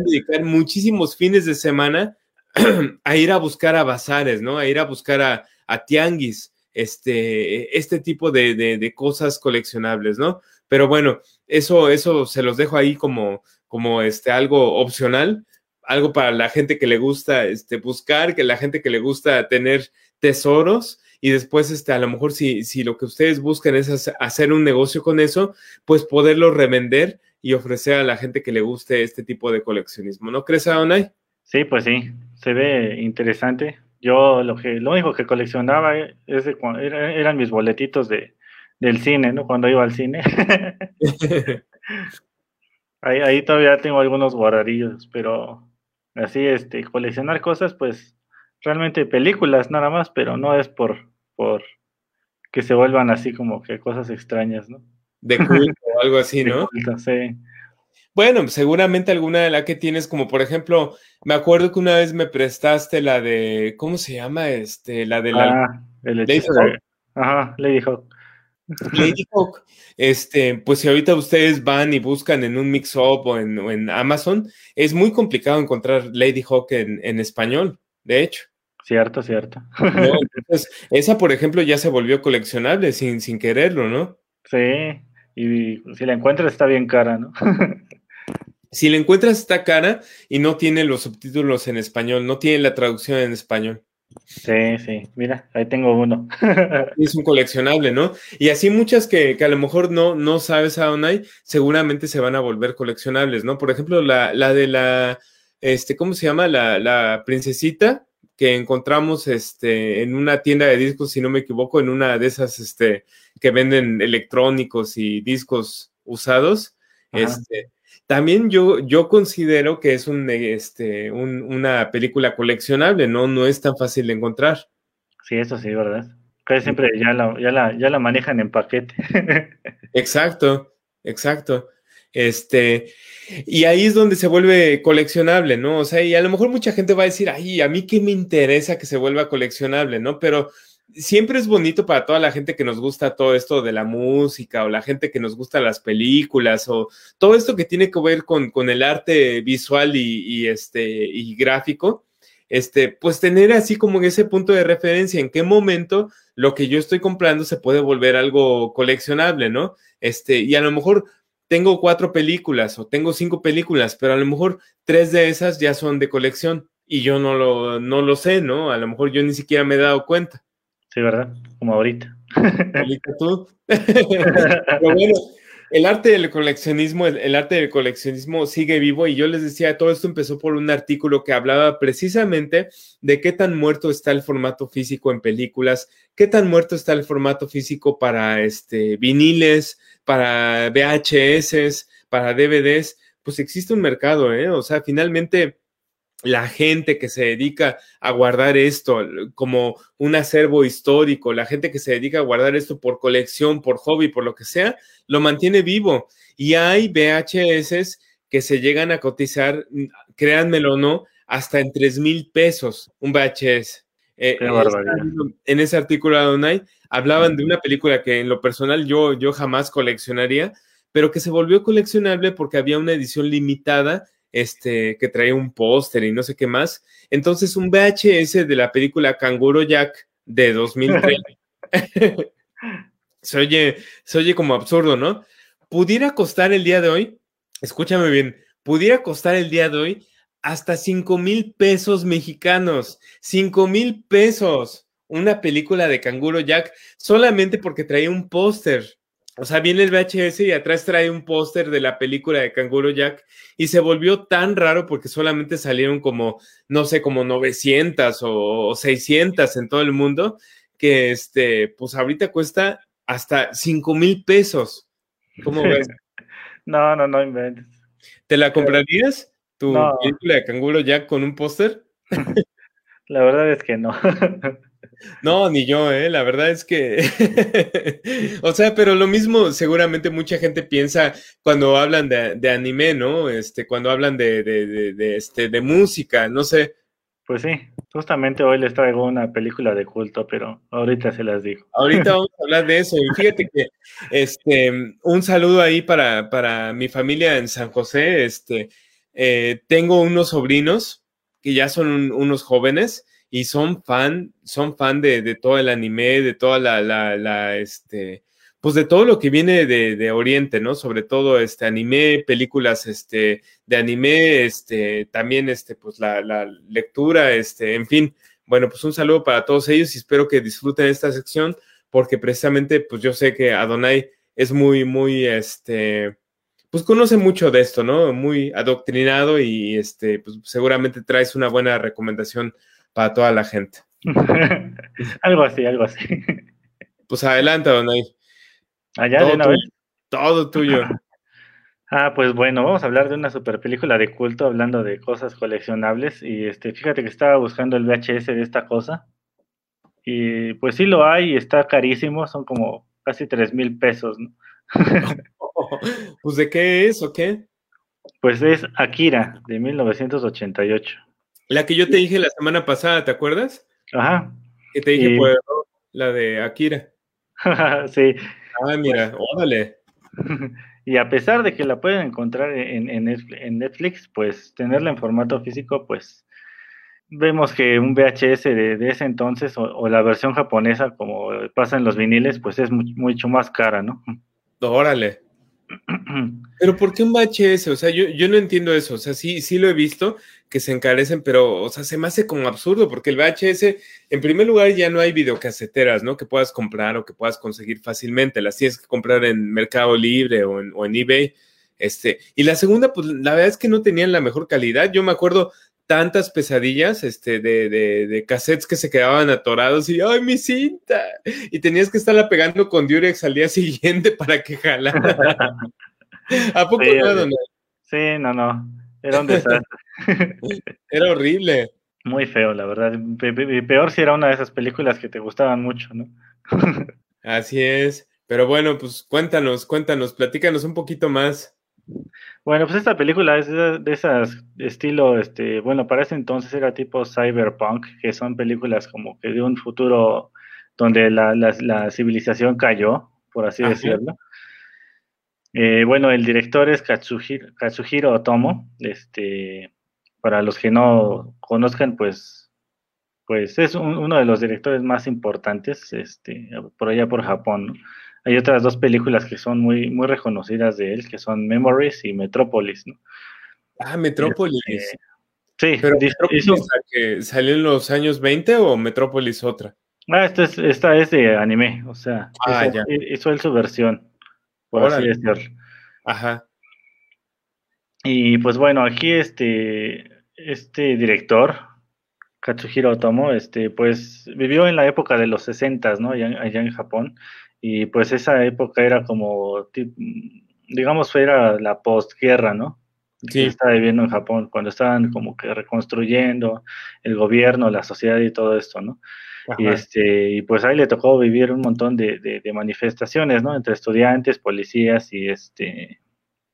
dedicar muchísimos fines de semana *clears throat* a ir a buscar a bazares, ¿no? A ir a buscar a, a tianguis, este, este tipo de, de, cosas coleccionables, ¿no? Pero bueno, eso, eso se los dejo ahí como, como este, algo opcional algo para la gente que le gusta este, buscar, que la gente que le gusta tener tesoros y después, este, a lo mejor si, si lo que ustedes buscan es hacer un negocio con eso, pues poderlo revender y ofrecer a la gente que le guste este tipo de coleccionismo. ¿No crees, Adonai? Sí, pues sí, se ve interesante. Yo lo que lo único que coleccionaba es eran mis boletitos de, del cine, ¿no? Cuando iba al cine. *laughs* *laughs* ahí, ahí todavía tengo algunos guardadillos, pero así, este, coleccionar cosas, pues realmente películas nada más, pero no es por, por que se vuelvan así como que cosas extrañas, ¿no? De culto o algo así, *laughs* ¿no? sí. Bueno, seguramente alguna de la que tienes, como por ejemplo, me acuerdo que una vez me prestaste la de, ¿cómo se llama? Este, la de la... Ah, el hechizo de... Ajá, Lady Hawk. Lady Hawk, este, pues si ahorita ustedes van y buscan en un mix-up o en, Amazon, es muy complicado encontrar Lady Hawk en, español, de hecho. Cierto, cierto. *laughs* entonces, esa, por ejemplo, ya se volvió coleccionable sin, sin quererlo, ¿no? Sí, y si la encuentras está bien cara, ¿no? *laughs* si la encuentras está cara y no tiene los subtítulos en español, no tiene la traducción en español. Sí, sí, mira, ahí tengo uno. *laughs* es un coleccionable, ¿no? Y así muchas que, a lo mejor no, no sabes a hay, seguramente se van a volver coleccionables, ¿no? Por ejemplo, la, la de la, este, ¿cómo se llama? La, la princesita que encontramos este, en una tienda de discos, si no me equivoco, en una de esas este, que venden electrónicos y discos usados. Este, también yo, yo considero que es un, este, una película coleccionable, ¿no? No es tan fácil de encontrar. Sí, eso sí, ¿verdad? Casi siempre ya la, ya la, ya la manejan en paquete. *laughs* exacto, exacto. Este, y ahí es donde se vuelve coleccionable, ¿no? O sea, y a lo mejor mucha gente va a decir, ay, a mí qué me interesa que se vuelva coleccionable, ¿no? Pero siempre es bonito para toda la gente que nos gusta todo esto de la música o la gente que nos gusta las películas o todo esto que tiene que ver con, con el arte visual y, este, y gráfico, este, pues tener así como ese punto de referencia en qué momento lo que yo estoy comprando se puede volver algo coleccionable, ¿no? Este, y a lo mejor tengo cuatro películas o tengo cinco películas, pero a lo mejor tres de esas ya son de colección y yo no lo, no lo sé, ¿no? A lo mejor yo ni siquiera me he dado cuenta. ¿Verdad? Como ahorita. *laughs* Pero bueno, el arte del coleccionismo, el, arte del coleccionismo sigue vivo y yo les decía, todo esto empezó por un artículo que hablaba precisamente de qué tan muerto está el formato físico en películas, qué tan muerto está el formato físico para este viniles, para VHS, para DVDs, pues existe un mercado, ¿eh? O sea, finalmente la gente que se dedica a guardar esto como un acervo histórico, la gente que se dedica a guardar esto por colección, por hobby, por lo que sea, lo mantiene vivo. Y hay VHS que se llegan a cotizar, créanmelo o no, hasta en 3 mil pesos un VHS. Eh, en ese artículo de Adonai hablaban de una película que en lo personal yo, yo jamás coleccionaría, pero que se volvió coleccionable porque había una edición limitada este, que traía un póster y no sé qué más. Entonces, un VHS de la película Canguro Jack de 2030. *laughs* *laughs* se, oye, se oye como absurdo, ¿no? Pudiera costar el día de hoy, escúchame bien, pudiera costar el día de hoy hasta 5 mil pesos mexicanos. 5 mil pesos. Una película de Canguro Jack solamente porque traía un póster. O sea, viene el VHS y atrás trae un póster de la película de Canguro Jack y se volvió tan raro porque solamente salieron como, no sé, como 900 o 600 en todo el mundo, que este, pues ahorita cuesta hasta 5 mil pesos. ¿Cómo ves? *laughs* no, no, no inventes. ¿Te la comprarías? ¿Tu película de Canguro Jack con un póster? *laughs* la verdad es que no. *laughs* No, ni yo, ¿eh? La verdad es que, *laughs* o sea, pero lo mismo seguramente mucha gente piensa cuando hablan de, anime, ¿no? Este, cuando hablan de, de, este, de música, no sé. Pues sí, justamente hoy les traigo una película de culto, pero ahorita se las digo. Ahorita *laughs* vamos a hablar de eso. Y fíjate que, este, un saludo ahí para, para mi familia en San José. Este, eh, tengo unos sobrinos que ya son unos jóvenes y son fan, son fan de, todo el anime, de toda la, la, este, pues de todo lo que viene de, Oriente, ¿no? Sobre todo este anime, películas este, de anime, este, también este, pues la, la lectura, este, en fin. Bueno, pues un saludo para todos ellos y espero que disfruten esta sección porque precisamente, pues yo sé que Adonai es muy, muy, este, pues conoce mucho de esto, ¿no? Muy adoctrinado y este, pues seguramente traes una buena recomendación para toda la gente. *laughs* algo así, algo así. Pues adelante, Donay. Allá todo de una tuyo, Todo tuyo. *laughs* Ah, pues bueno, vamos a hablar de una super película de culto hablando de cosas coleccionables. Y este, fíjate que estaba buscando el VHS de esta cosa. Y pues sí lo hay, y está carísimo, son como casi tres mil pesos, ¿no? *laughs* pues de qué es o qué? Pues es Akira, de 1988. La que yo te dije la semana pasada, ¿te acuerdas? Ajá. Que te dije, pues, la de Akira. *laughs* sí. Ah, mira, órale. *laughs* y a pesar de que la pueden encontrar en, en, Netflix, pues tenerla en formato físico, pues vemos que un VHS de, ese entonces o, la versión japonesa, como pasa en los viniles, pues es mucho más cara, ¿no? Órale. Pero ¿por qué un VHS? O sea, yo, yo no entiendo eso. O sea, sí, sí lo he visto que se encarecen, pero, o sea, se me hace como absurdo porque el VHS, en primer lugar, ya no hay videocaseteras, ¿no? Que puedas comprar o que puedas conseguir fácilmente. Las tienes que comprar en Mercado Libre o en, o en eBay. Este, y la segunda, pues la verdad es que no tenían la mejor calidad. Yo me acuerdo tantas pesadillas este, de, de, de, cassettes que se quedaban atorados y ¡ay, mi cinta! Y tenías que estarla pegando con Durex al día *laughs* siguiente para que jalara. ¿A poco no, Sí, no, no. Era un desastre. *laughs* era horrible. Muy feo, la verdad. Peor si era una de esas películas que te gustaban mucho, ¿no? *laughs* Así es. Pero bueno, pues cuéntanos, cuéntanos, platícanos un poquito más. Bueno, pues esta película es de esas estilo, este, bueno, para ese entonces era tipo cyberpunk, que son películas como que de un futuro donde la, civilización cayó, por así decirlo. Eh, bueno, el director es Katsuhiro, Katsuhiro, Otomo. Este, para los que no conozcan, pues, pues es uno de los directores más importantes, este, por allá por Japón. ¿no? Hay otras dos películas que son muy, muy reconocidas de él, que son Memories y Metropolis, ¿no? Ah, Metropolis. Este, sí, pero que salió en los años 20 o Metropolis otra? Ah, esta es, esta es de anime, o sea, ah, hizo, hizo, él su versión, por así decirlo. Ajá. Y pues bueno, aquí este, este director, Katsuhiro Otomo, este, pues vivió en la época de los 60, ¿no? allá en Japón y pues esa época era como, digamos, era la postguerra, ¿no? Sí. estaba viviendo en Japón, cuando estaban como que reconstruyendo el gobierno, la sociedad y todo esto, ¿no? Y, este, y pues ahí le tocó vivir un montón de, de, manifestaciones, ¿no? Entre estudiantes, policías y, este,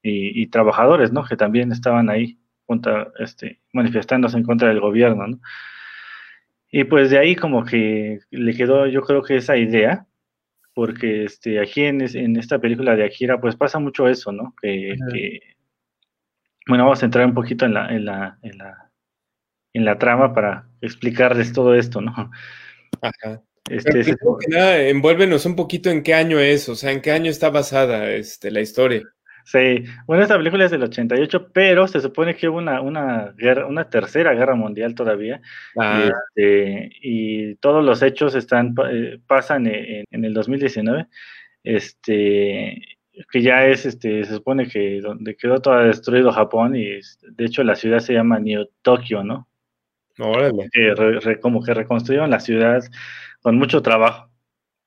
y, trabajadores, ¿no? Que también estaban ahí contra, este, manifestándose en contra del gobierno, ¿no? Y pues de ahí como que le quedó, yo creo que esa idea porque este, aquí en, en, esta película de Akira, pues pasa mucho eso, ¿no? Que, bueno, vamos a entrar un poquito en la, en la, en la, en la trama para explicarles todo esto, ¿no? Ajá. Este, envuélvenos un poquito en qué año es, o sea, en qué año está basada este, la historia. Sí, bueno, esta película es del 88, pero se supone que hubo una, una, guerra, una tercera guerra mundial todavía. Y, ah. este, y, todos los hechos están, eh, pasan en, en, el 2019. Este, que ya es, este, se supone que donde quedó todo destruido Japón y de hecho la ciudad se llama New Tokio, ¿no? Órale. como que reconstruyeron la ciudad con mucho trabajo.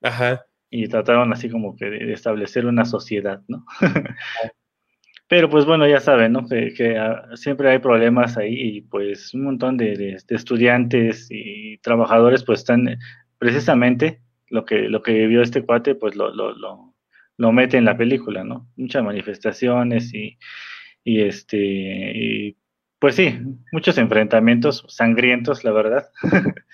Ajá. Y trataron así como que de establecer una sociedad, ¿no? *laughs* Pero pues bueno, ya saben, ¿no? Que, ah, siempre hay problemas ahí y pues un montón de, estudiantes y trabajadores pues están precisamente lo que, lo que vio este cuate pues lo, lo, lo, lo mete en la película, ¿no? Muchas manifestaciones y, y este, y pues sí, muchos enfrentamientos sangrientos, la verdad. *laughs*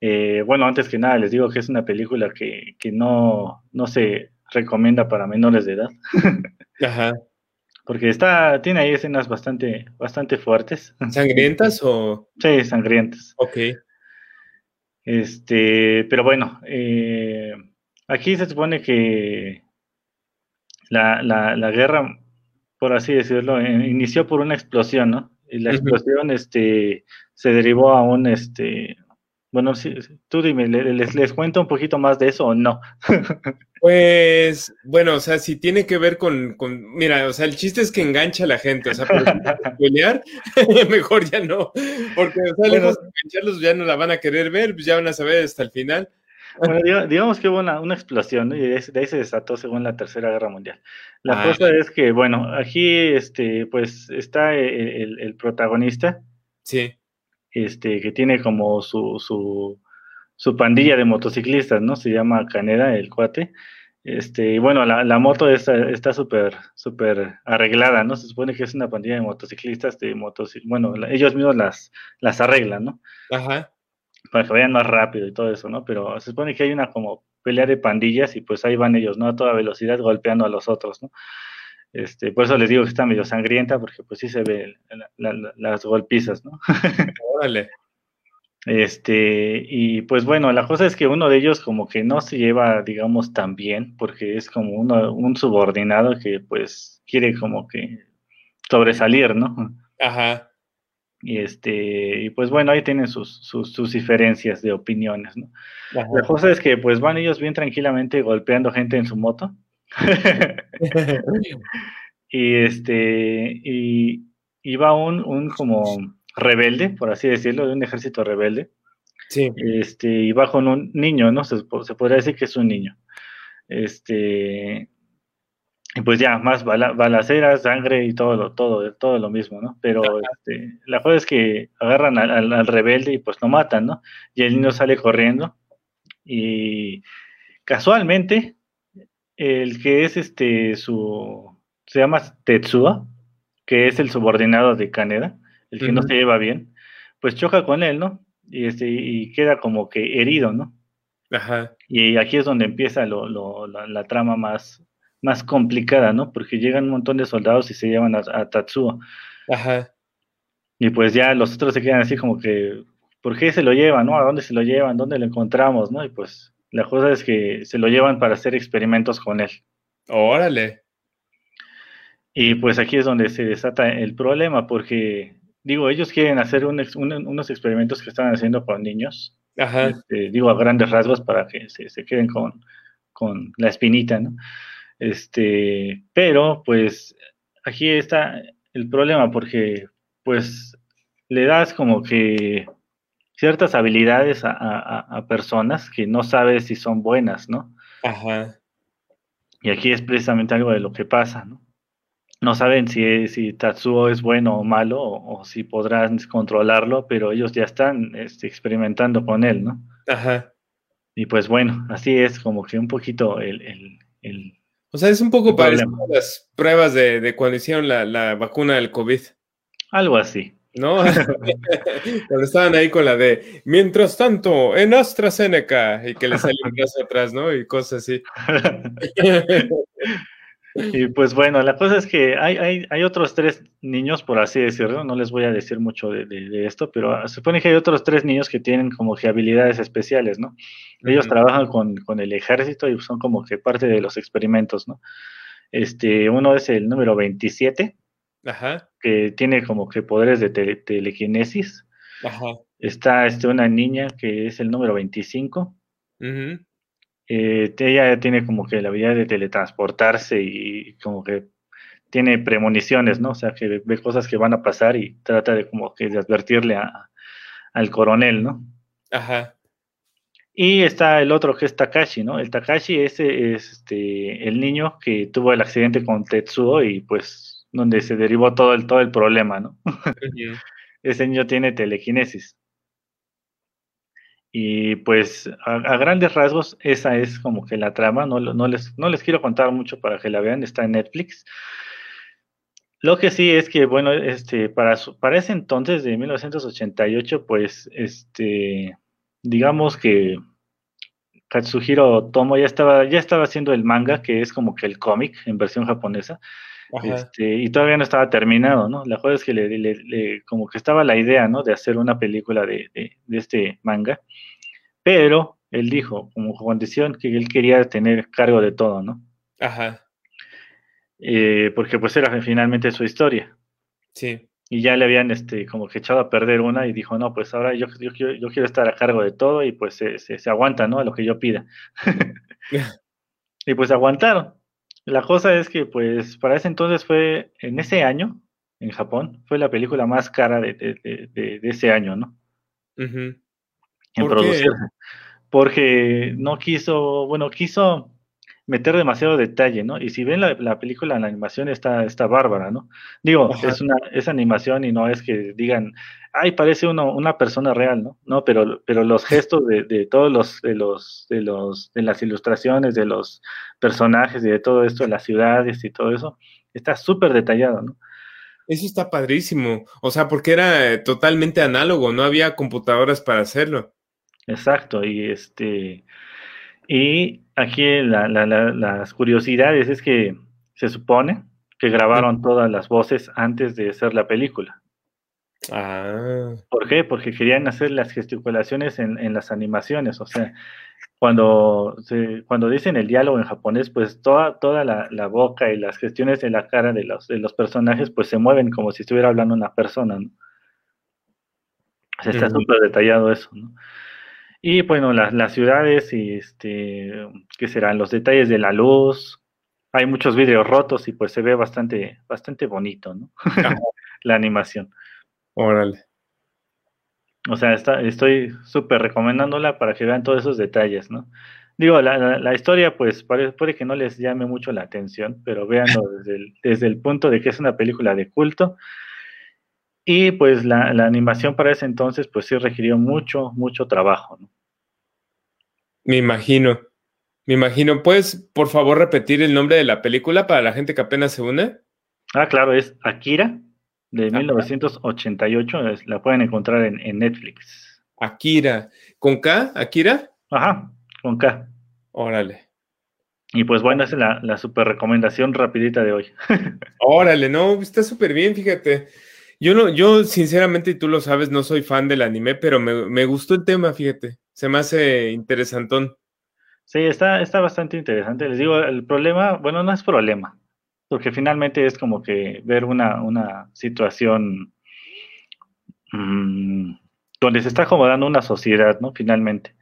Eh, bueno, antes que nada les digo que es una película que, no, no se recomienda para menores de edad. *laughs* Ajá. Porque está, tiene ahí escenas bastante, bastante fuertes. *laughs* ¿Sangrientas o? Sí, sangrientas. Ok. Este, pero bueno, eh, aquí se supone que la, la, guerra, por así decirlo, eh, inició por una explosión, ¿no? Y la explosión, este, se derivó a un, este, bueno, sí, tú dime, ¿les, ¿les cuento un poquito más de eso o no? *laughs* Pues, bueno, o sea, si tiene que ver con, con, mira, o sea, el chiste es que engancha a la gente, o sea, pelear, *laughs* mejor ya no, porque, o sea, lejos de engancharlos ya no la van a querer ver, pues ya van a saber hasta el final. Bueno, digamos que hubo una, una explosión, ¿no? y de ahí se desató según la Tercera Guerra Mundial. La ah. cosa es que, bueno, aquí, este, pues, está el, el protagonista. Sí este, que tiene como su, su, su, pandilla de motociclistas, ¿no? Se llama Caneda, el cuate. Este, y bueno, la, la moto está súper, súper arreglada, ¿no? Se supone que es una pandilla de motociclistas, de motos, bueno, ellos mismos las, las arreglan, ¿no? Ajá. Para que vayan más rápido y todo eso, ¿no? Pero se supone que hay una como pelea de pandillas y pues ahí van ellos, ¿no? A toda velocidad golpeando a los otros, ¿no? Este, por eso les digo que está medio sangrienta, porque pues sí se ve las golpizas, ¿no? *laughs* Órale. Este, y pues bueno, la cosa es que uno de ellos como que no se lleva, digamos, tan bien, porque es como uno, un subordinado que pues quiere como que sobresalir, ¿no? Ajá. Y este, y pues bueno, ahí tienen sus, sus, diferencias de opiniones, ¿no? La cosa es que pues van ellos bien tranquilamente golpeando gente en su moto *laughs* y este, y, iba un, un como rebelde, por así decirlo, de un ejército rebelde. Sí. Este, y va con un niño, ¿no? Se, se, podría decir que es un niño. Este, y pues ya, más balaceras, sangre y todo lo, todo, todo lo mismo, ¿no? Pero este, la cosa es que agarran al, al, rebelde y pues lo matan, ¿no? Y el niño sale corriendo y casualmente el que es este su se llama Tetsuo, que es el subordinado de Kaneda, el que no se lleva bien, pues choca con él, ¿no? Y este y queda como que herido, ¿no? Ajá. Y aquí es donde empieza lo, la, trama más, más complicada, ¿no? Porque llegan un montón de soldados y se llevan a, a Tatsuo. Ajá. Y pues ya los otros se quedan así como que, ¿por qué se lo llevan, no? ¿A dónde se lo llevan? ¿Dónde lo encontramos, no? Y pues la cosa es que se lo llevan para hacer experimentos con él. Órale. Y pues aquí es donde se desata el problema, porque digo, ellos quieren hacer unos experimentos que están haciendo con niños. Ajá. Este, digo, a grandes rasgos para que se, queden con, con, la espinita, ¿no? Este, pero pues aquí está el problema, porque pues le das como que ciertas habilidades a, personas que no sabes si son buenas, ¿no? Ajá. Y aquí es precisamente algo de lo que pasa, ¿no? No saben si, si Tatsuo es bueno o malo o, si podrán controlarlo, pero ellos ya están este, experimentando con él, ¿no? Ajá. Y pues bueno, así es como que un poquito el... el, o sea, es un poco parecido a las pruebas de, de cuando hicieron la, la vacuna del COVID. Algo así. ¿No? *laughs* Cuando estaban ahí con la de, mientras tanto, en AstraZeneca, y que le salió un brazo atrás, ¿no? Y cosas así. *laughs* Y pues bueno, la cosa es que hay, hay, hay, otros tres niños, por así decirlo, no les voy a decir mucho de, de, esto, pero se supone que hay otros tres niños que tienen como que habilidades especiales, ¿no? Ellos trabajan con, con, el ejército y son como que parte de los experimentos, ¿no? Este, uno es el número 27, Ajá. que tiene como que poderes de telequinesis. Ajá. Está este, una niña que es el número 25. Ajá eh, ella tiene como que la habilidad de teletransportarse y como que tiene premoniciones, ¿no? O sea, que ve cosas que van a pasar y trata de como que de advertirle a, al coronel, ¿no? Ajá. Y está el otro que es Takashi, ¿no? El Takashi es, este, el niño que tuvo el accidente con Tetsuo y pues donde se derivó todo el, todo el problema, ¿no? *laughs* Ese niño tiene telequinesis. Y pues a, grandes rasgos esa es como que la trama, no, no, les, no les quiero contar mucho para que la vean, está en Netflix. Lo que sí es que, bueno, este, para, para ese entonces de 1988, pues, este, digamos que Katsuhiro Tomo ya estaba, ya estaba haciendo el manga, que es como que el cómic en versión japonesa, este, y todavía no estaba terminado, ¿no? La cosa es que le, como que estaba la idea, ¿no? De hacer una película de, este manga, pero él dijo, como condición, que él quería tener cargo de todo, ¿no? Ajá. Eh, porque pues era finalmente su historia. Sí. Y ya le habían este, como que echado a perder una y dijo, no, pues ahora yo, yo, yo quiero estar a cargo de todo y pues se, se aguanta, ¿no? A lo que yo pida. *laughs* y pues aguantaron. La cosa es que, pues, para ese entonces fue, en ese año, en Japón, fue la película más cara de, de, ese año, ¿no? En producirse. Porque no quiso, bueno, quiso meter demasiado detalle, ¿no? Y si ven la, la película, la animación está, está bárbara, ¿no? Digo, es una es animación y no es que digan, ay, parece uno, una persona real, ¿no? No, pero, pero los gestos de, de todos los, de los, de los, de las ilustraciones, de los personajes y de todo esto, de las ciudades y todo eso, está súper detallado, ¿no? Eso está padrísimo. O sea, porque era eh, totalmente análogo, no había computadoras para hacerlo. Exacto, y este, y aquí las curiosidades es que se supone que grabaron todas las voces antes de hacer la película. Ah. ¿Por qué? Porque querían hacer las gesticulaciones en, las animaciones. O sea, cuando, cuando dicen el diálogo en japonés, pues toda, toda la, boca y las gestiones de la cara de los, de los personajes, pues se mueven como si estuviera hablando una persona. ¿no? O sea, está súper detallado eso. ¿no? Y bueno, las, las ciudades y este, ¿qué serán? Los detalles de la luz. Hay muchos vidrios rotos y pues se ve bastante, bastante bonito, ¿no? *laughs* la animación. Órale. O sea, está, estoy súper recomendándola para que vean todos esos detalles, ¿no? Digo, la, la, historia, pues puede que no les llame mucho la atención, pero véanlo *laughs* desde el, desde el punto de que es una película de culto y pues la, animación para ese entonces, pues sí requirió mucho, mucho trabajo. ¿no? Me imagino, me imagino. ¿Puedes, por favor, repetir el nombre de la película para la gente que apenas se une? Ah, claro, es Akira, de 1988. la pueden encontrar en, Netflix. Akira. ¿Con K? ¿Akira? Ajá, con K. Órale. Y pues bueno, esa es la, la super recomendación rapidita de hoy. *laughs* Órale, no, está súper bien, fíjate. Yo no, yo sinceramente, y tú lo sabes, no soy fan del anime, pero me, gustó el tema, fíjate. Se me hace interesantón. Sí, está, está bastante interesante. Les digo, el problema, bueno, no es problema, porque finalmente es como que ver una, una situación mm, donde se está acomodando una sociedad, ¿no? Finalmente.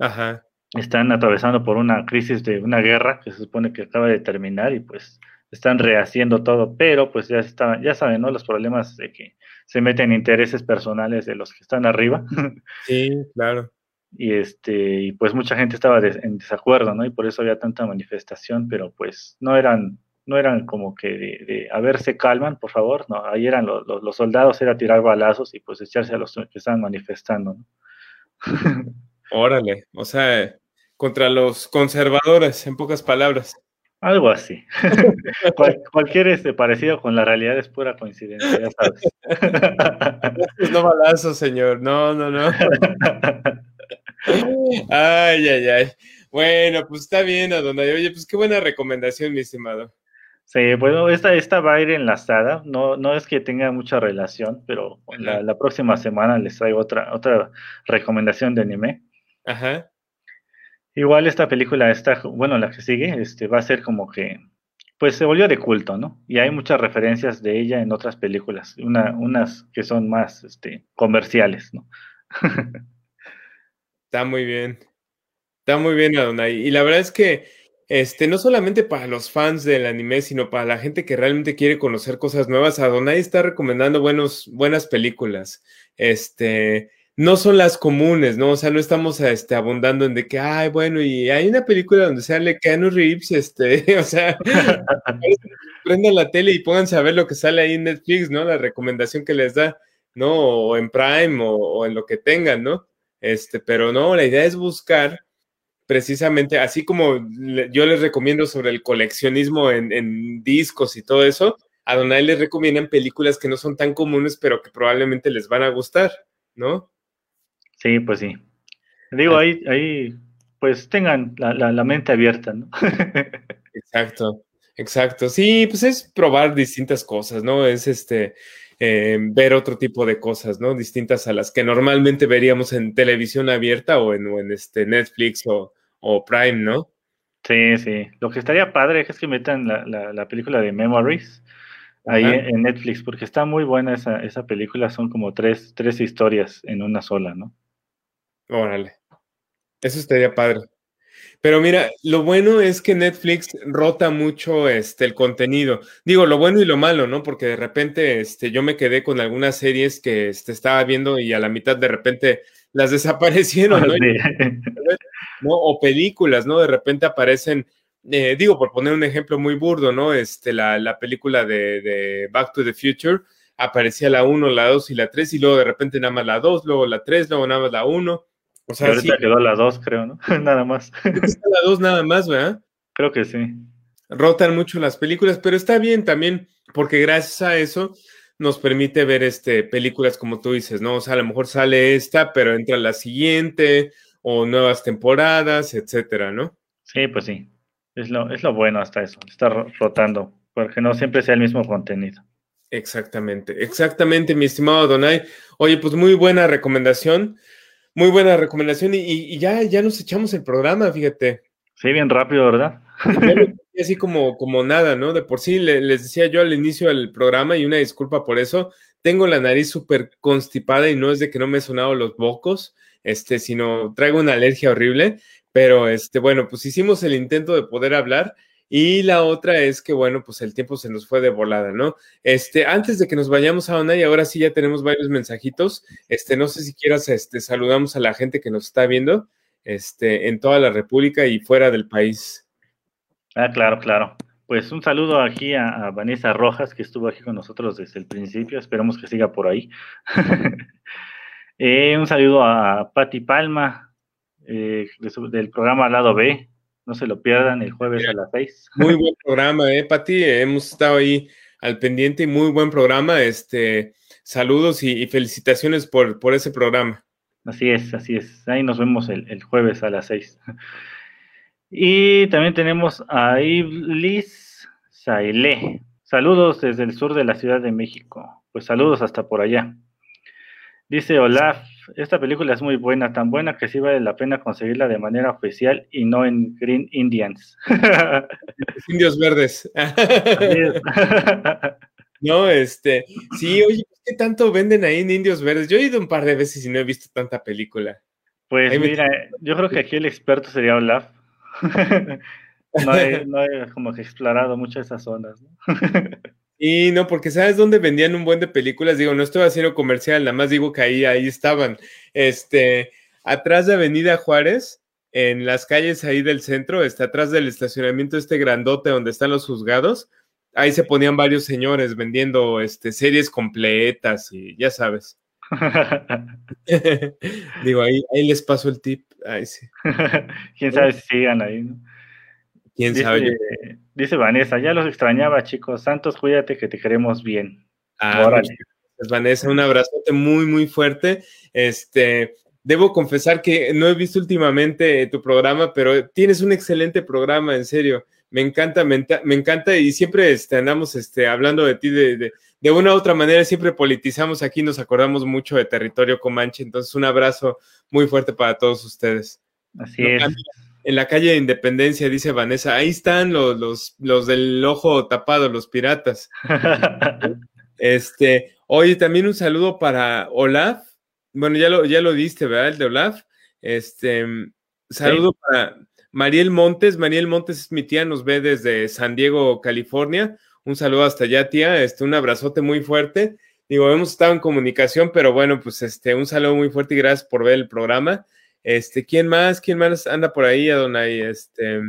Ajá. Están atravesando por una crisis de una guerra que se supone que acaba de terminar y pues están rehaciendo todo, pero pues ya está, ya saben, ¿no? Los problemas de que se meten intereses personales de los que están arriba. *laughs* Sí, claro. Y este, y pues mucha gente estaba en desacuerdo, ¿no? Y por eso había tanta manifestación, pero pues no eran, no eran como que de, a ver, se calman, por favor, no, ahí eran los, los, soldados, era tirar balazos y pues echarse a los que estaban manifestando, ¿no? *laughs* Órale, o sea, contra los conservadores, en pocas palabras. Algo así. *laughs* cualquier este parecido con la realidad es pura coincidencia, ya sabes. no balazo, señor. No, no, no. *laughs* Ay, ay, ay. Bueno, pues está bien, Adonai. Oye, pues qué buena recomendación, mi estimado. Sí, bueno, esta, esta va a ir enlazada, no, no es que tenga mucha relación, pero la, la, próxima semana les traigo otra, otra recomendación de anime. Ajá. Igual esta película, esta, bueno, la que sigue, este, va a ser como que, pues se volvió de culto, ¿no? Y hay muchas referencias de ella en otras películas, una, unas que son más este, comerciales, ¿no? *laughs* Está muy bien. Está muy bien, Adonai. Y la verdad es que este, no solamente para los fans del anime, sino para la gente que realmente quiere conocer cosas nuevas, Adonai está recomendando buenos, buenas películas. Este, no son las comunes, ¿no? O sea, no estamos este, abundando en de que, ay, bueno, y hay una película donde sale Keanu Reeves, este, *laughs* o sea, *laughs* prendan la tele y pónganse a ver lo que sale ahí en Netflix, ¿no? La recomendación que les da, ¿no? O en Prime o, o en lo que tengan, ¿no? Este, pero no, la idea es buscar precisamente, así como yo les recomiendo sobre el coleccionismo en, discos y todo eso, a les recomiendan películas que no son tan comunes, pero que probablemente les van a gustar, ¿no? Sí, pues sí. Digo, ahí, ahí pues tengan la, mente abierta, ¿no? *laughs* exacto, exacto. Sí, pues es probar distintas cosas, ¿no? Es este, eh, ver otro tipo de cosas, ¿no? Distintas a las que normalmente veríamos en televisión abierta o en, en este Netflix o, Prime, ¿no? Sí, sí. Lo que estaría padre es que metan la, película de Memories ahí en Netflix, porque está muy buena esa, esa película. Son como tres, tres historias en una sola, ¿no? Órale. Eso estaría padre. Pero mira, lo bueno es que Netflix rota mucho este, el contenido. Digo, lo bueno y lo malo, ¿no? Porque de repente este, yo me quedé con algunas series que este, estaba viendo y a la mitad de repente las *laughs* desaparecieron, ¿no? O películas, ¿no? De repente aparecen, eh, digo, por poner un ejemplo muy burdo, ¿no? Este, la, la película de, de, Back to the Future, aparecía la 1, la 2 y la 3, y luego de repente nada más la 2, luego la 3, luego nada más la 1 o sea, ahorita quedó la 2, creo, ¿no? *laughs* nada más. Está la 2 nada más, ¿verdad? Creo que sí. Rotan mucho las películas, pero está bien también, porque gracias a eso nos permite ver este, películas como tú dices, ¿no? O sea, a lo mejor sale esta, pero entra la siguiente, o nuevas temporadas, etcétera, ¿no? Sí, pues sí. Es lo, es lo bueno hasta eso, estar rotando, porque no siempre sea el mismo contenido. Exactamente, exactamente, mi estimado Donay. Oye, pues muy buena recomendación. Muy buena recomendación y, ya, ya nos echamos el programa, fíjate. Sí, bien rápido, ¿verdad? *laughs* Así como, como nada, ¿no? De por sí les decía yo al inicio del programa y una disculpa por eso, tengo la nariz súper constipada y no es de que no me he sonado los bocos, este, sino traigo una alergia horrible, pero este, bueno, pues hicimos el intento de poder hablar y la otra es que, bueno, pues el tiempo se nos fue de volada, ¿no? Este, antes de que nos vayamos a una, y ahora sí ya tenemos varios mensajitos, este, no sé si quieras, este, saludamos a la gente que nos está viendo, este, en toda la República y fuera del país. Ah, claro, claro. Pues un saludo aquí a, Vanessa Rojas, que estuvo aquí con nosotros desde el principio, esperamos que siga por ahí. *laughs* Eh, un saludo a Patti Palma, eh, del programa Lado B, no se lo pierdan el jueves a las seis. Muy *laughs* buen programa, eh, Pati. Hemos estado ahí al pendiente y muy buen programa. Este, saludos y, felicitaciones por, por, ese programa. Así es, así es. Ahí nos vemos el, jueves a las seis. *laughs* Y también tenemos a Iblis Saile. Saludos desde el sur de la Ciudad de México. Pues saludos hasta por allá. Dice Olaf, esta película es muy buena, tan buena que sí vale la pena conseguirla de manera oficial y no en Green Indians. *laughs* Indios verdes. *laughs* no, este, sí, oye, ¿qué tanto venden ahí en Indios verdes? Yo he ido un par de veces y no he visto tanta película. Pues mira, yo creo que aquí el experto sería Olaf. *laughs* no, he, no he como que explorado muchas esas zonas. ¿no? Y no, porque sabes dónde vendían un buen de películas. Digo, no estoy haciendo comercial, nada más digo que ahí, ahí estaban. Este, atrás de Avenida Juárez, en las calles ahí del centro, está atrás del estacionamiento este grandote donde están los juzgados. Ahí se ponían varios señores vendiendo este, series completas y ya sabes. *laughs* *laughs* Digo, ahí, ahí les paso el tip. Ahí sí. *laughs* Quién sabe si sigan ahí, ¿no? Quién sabe. Dice Vanessa, ya los extrañaba, chicos. Santos, cuídate que te queremos bien. Ah, Vanessa, un abrazote muy, muy fuerte. Este, debo confesar que no he visto últimamente tu programa, pero tienes un excelente programa, en serio. Me encanta, me, encanta y siempre este, andamos este, hablando de ti de, de, una u otra manera, siempre politizamos aquí, nos acordamos mucho de territorio Comanche, entonces un abrazo muy fuerte para todos ustedes. Así es. En la calle de Independencia, dice Vanessa, ahí están los, los, los del ojo tapado, los piratas. *laughs* este, oye, también un saludo para Olaf. Bueno, ya lo, ya lo diste, ¿verdad? El de Olaf. Este, saludo para Mariel Montes. Mariel Montes es mi tía, nos ve desde San Diego, California. Un saludo hasta allá, tía. Este, un abrazote muy fuerte. Digo, hemos estado en comunicación, pero bueno, pues este, un saludo muy fuerte y gracias por ver el programa. Este, ¿quién más? ¿Quién más anda por ahí, Adonai? Este,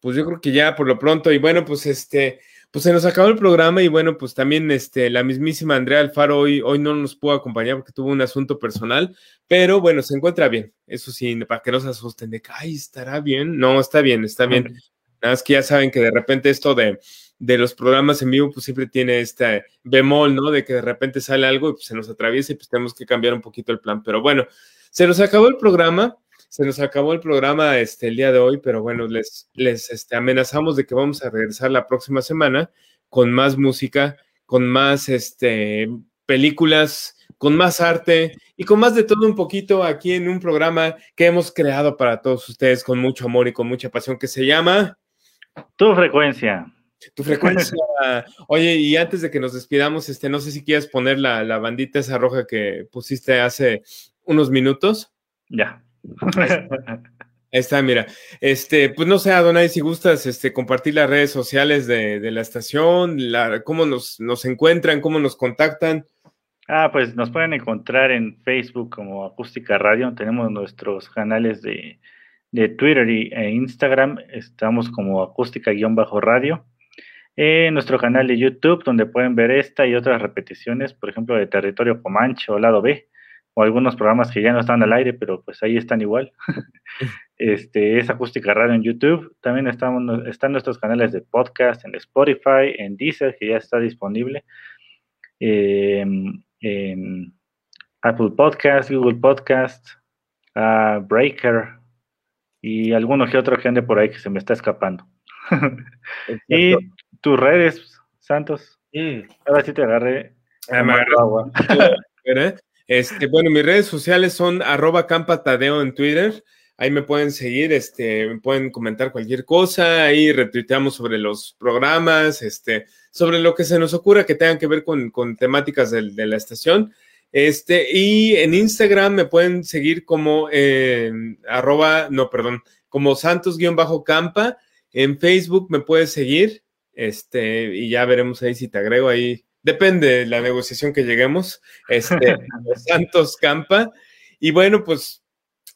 pues yo creo que ya por lo pronto. Y bueno, pues este, pues se nos acabó el programa y bueno, pues también este, la mismísima Andrea Alfaro hoy, hoy no nos pudo acompañar porque tuvo un asunto personal, pero bueno, se encuentra bien. Eso sí, para que no se asusten de que, ay, estará bien. No, está bien, está bien. Nada más que ya saben que de repente esto de, de los programas en vivo, pues siempre tiene este bemol, ¿no? De que de repente sale algo y pues se nos atraviesa y pues tenemos que cambiar un poquito el plan. Pero bueno, se nos acabó el programa se nos acabó el programa este, el día de hoy, pero bueno, les, les este, amenazamos de que vamos a regresar la próxima semana con más música, con más este, películas, con más arte y con más de todo un poquito aquí en un programa que hemos creado para todos ustedes con mucho amor y con mucha pasión que se llama Tu frecuencia. Tu frecuencia. *laughs* Oye, y antes de que nos despidamos, este, no sé si quieres poner la, la bandita esa roja que pusiste hace unos minutos. Ya. Ahí está, mira. Este, pues no sé, Adonai, si gustas este, compartir las redes sociales de, la estación, la, cómo nos, nos, encuentran, cómo nos contactan. Ah, pues nos pueden encontrar en Facebook como Acústica Radio. Tenemos nuestros canales de, Twitter y, e Instagram. Estamos como acústica-radio. En nuestro canal de YouTube, donde pueden ver esta y otras repeticiones, por ejemplo, de Territorio Comanche o Lado B o algunos programas que ya no están al aire, pero pues ahí están igual. *laughs* este es Acústica Radio en YouTube. También estamos, están nuestros canales de podcast en Spotify, en Deezer, que ya está disponible, em, en Apple Podcast, Google Podcast, Breaker y alguno que otro gente por ahí que se me está escapando. *laughs* y tus redes, Santos. Mm. Ahora sí te agarré. Ah, agua. *laughs* Este, bueno, mis redes sociales son arroba campatadeo en Twitter. Ahí me pueden seguir, este, me pueden comentar cualquier cosa, ahí retuiteamos sobre los programas, este, sobre lo que se nos ocurra que tengan que ver con, temáticas de, la estación. Este, y en Instagram me pueden seguir como arroba, no, perdón, como santos-campa. En Facebook me puedes seguir, este, y ya veremos ahí si te agrego ahí depende de la negociación que lleguemos, este, *laughs* Santos Campa. Y bueno, pues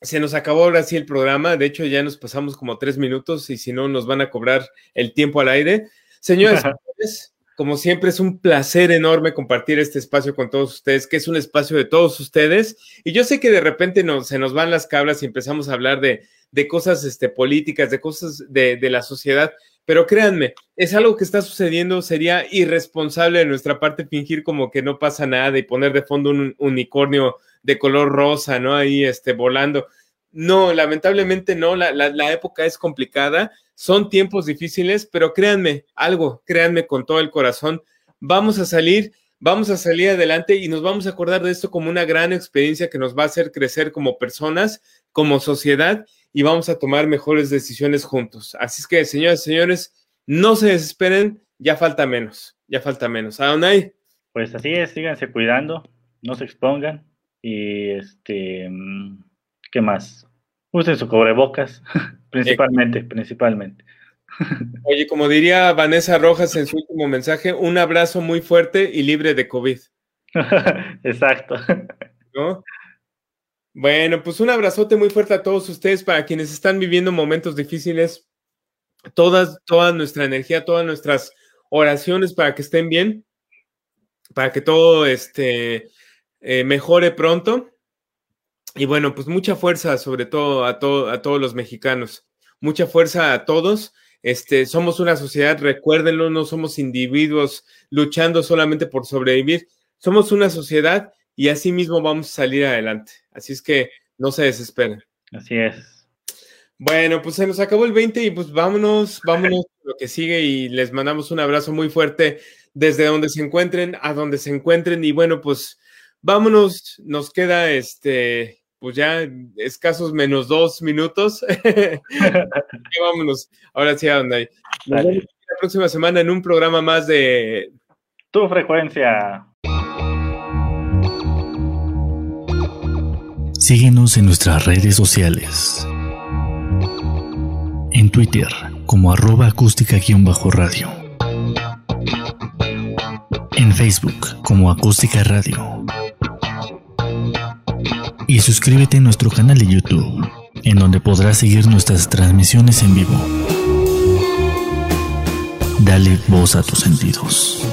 se nos acabó ahora sí el programa. De hecho, ya nos pasamos como tres minutos y si no, nos van a cobrar el tiempo al aire. Señores, *laughs* como siempre, es un placer enorme compartir este espacio con todos ustedes, que es un espacio de todos ustedes. Y yo sé que de repente se nos van las cabras y empezamos a hablar de, cosas este, políticas, de cosas de, de la sociedad, pero créanme, es algo que está sucediendo, sería irresponsable de nuestra parte fingir como que no pasa nada y poner de fondo un unicornio de color rosa, ¿no? Ahí este, volando. No, lamentablemente no, la, la, época es complicada, son tiempos difíciles, pero créanme, algo, créanme con todo el corazón, vamos a salir, vamos a salir adelante y nos vamos a acordar de esto como una gran experiencia que nos va a hacer crecer como personas, como sociedad y vamos a tomar mejores decisiones juntos. Así es que, señores y señores, no se desesperen, ya falta menos, ya falta menos. Adonai. Pues así es, síganse cuidando, no se expongan y este, ¿qué más? Usen su cubrebocas, *laughs* principalmente, principalmente. Oye, como diría Vanessa Rojas en su último mensaje, un abrazo muy fuerte y libre de COVID. *laughs* Exacto. ¿No? Bueno, pues un abrazote muy fuerte a todos ustedes para quienes están viviendo momentos difíciles. Todas, toda nuestra energía, todas nuestras oraciones para que estén bien, para que todo este, eh, mejore pronto. Y bueno, pues mucha fuerza, sobre todo a, todo, a todos los mexicanos. Mucha fuerza a todos. Este, somos una sociedad, recuérdenlo, no somos individuos luchando solamente por sobrevivir. Somos una sociedad y así mismo vamos a salir adelante. Así es que no se desesperen. Así es. Bueno, pues se nos acabó el 20 y pues vámonos, vámonos lo que sigue y les mandamos un abrazo muy fuerte desde donde se encuentren a donde se encuentren y bueno, pues vámonos, nos queda este, pues ya escasos menos dos minutos. *laughs* vámonos, ahora sí a donde hay. Nos vemos la próxima semana en un programa más de Tu frecuencia. Síguenos en nuestras redes sociales. En Twitter como arroba acústica-radio. En Facebook como acústica radio. Y suscríbete a nuestro canal de YouTube, en donde podrás seguir nuestras transmisiones en vivo. Dale voz a tus sentidos.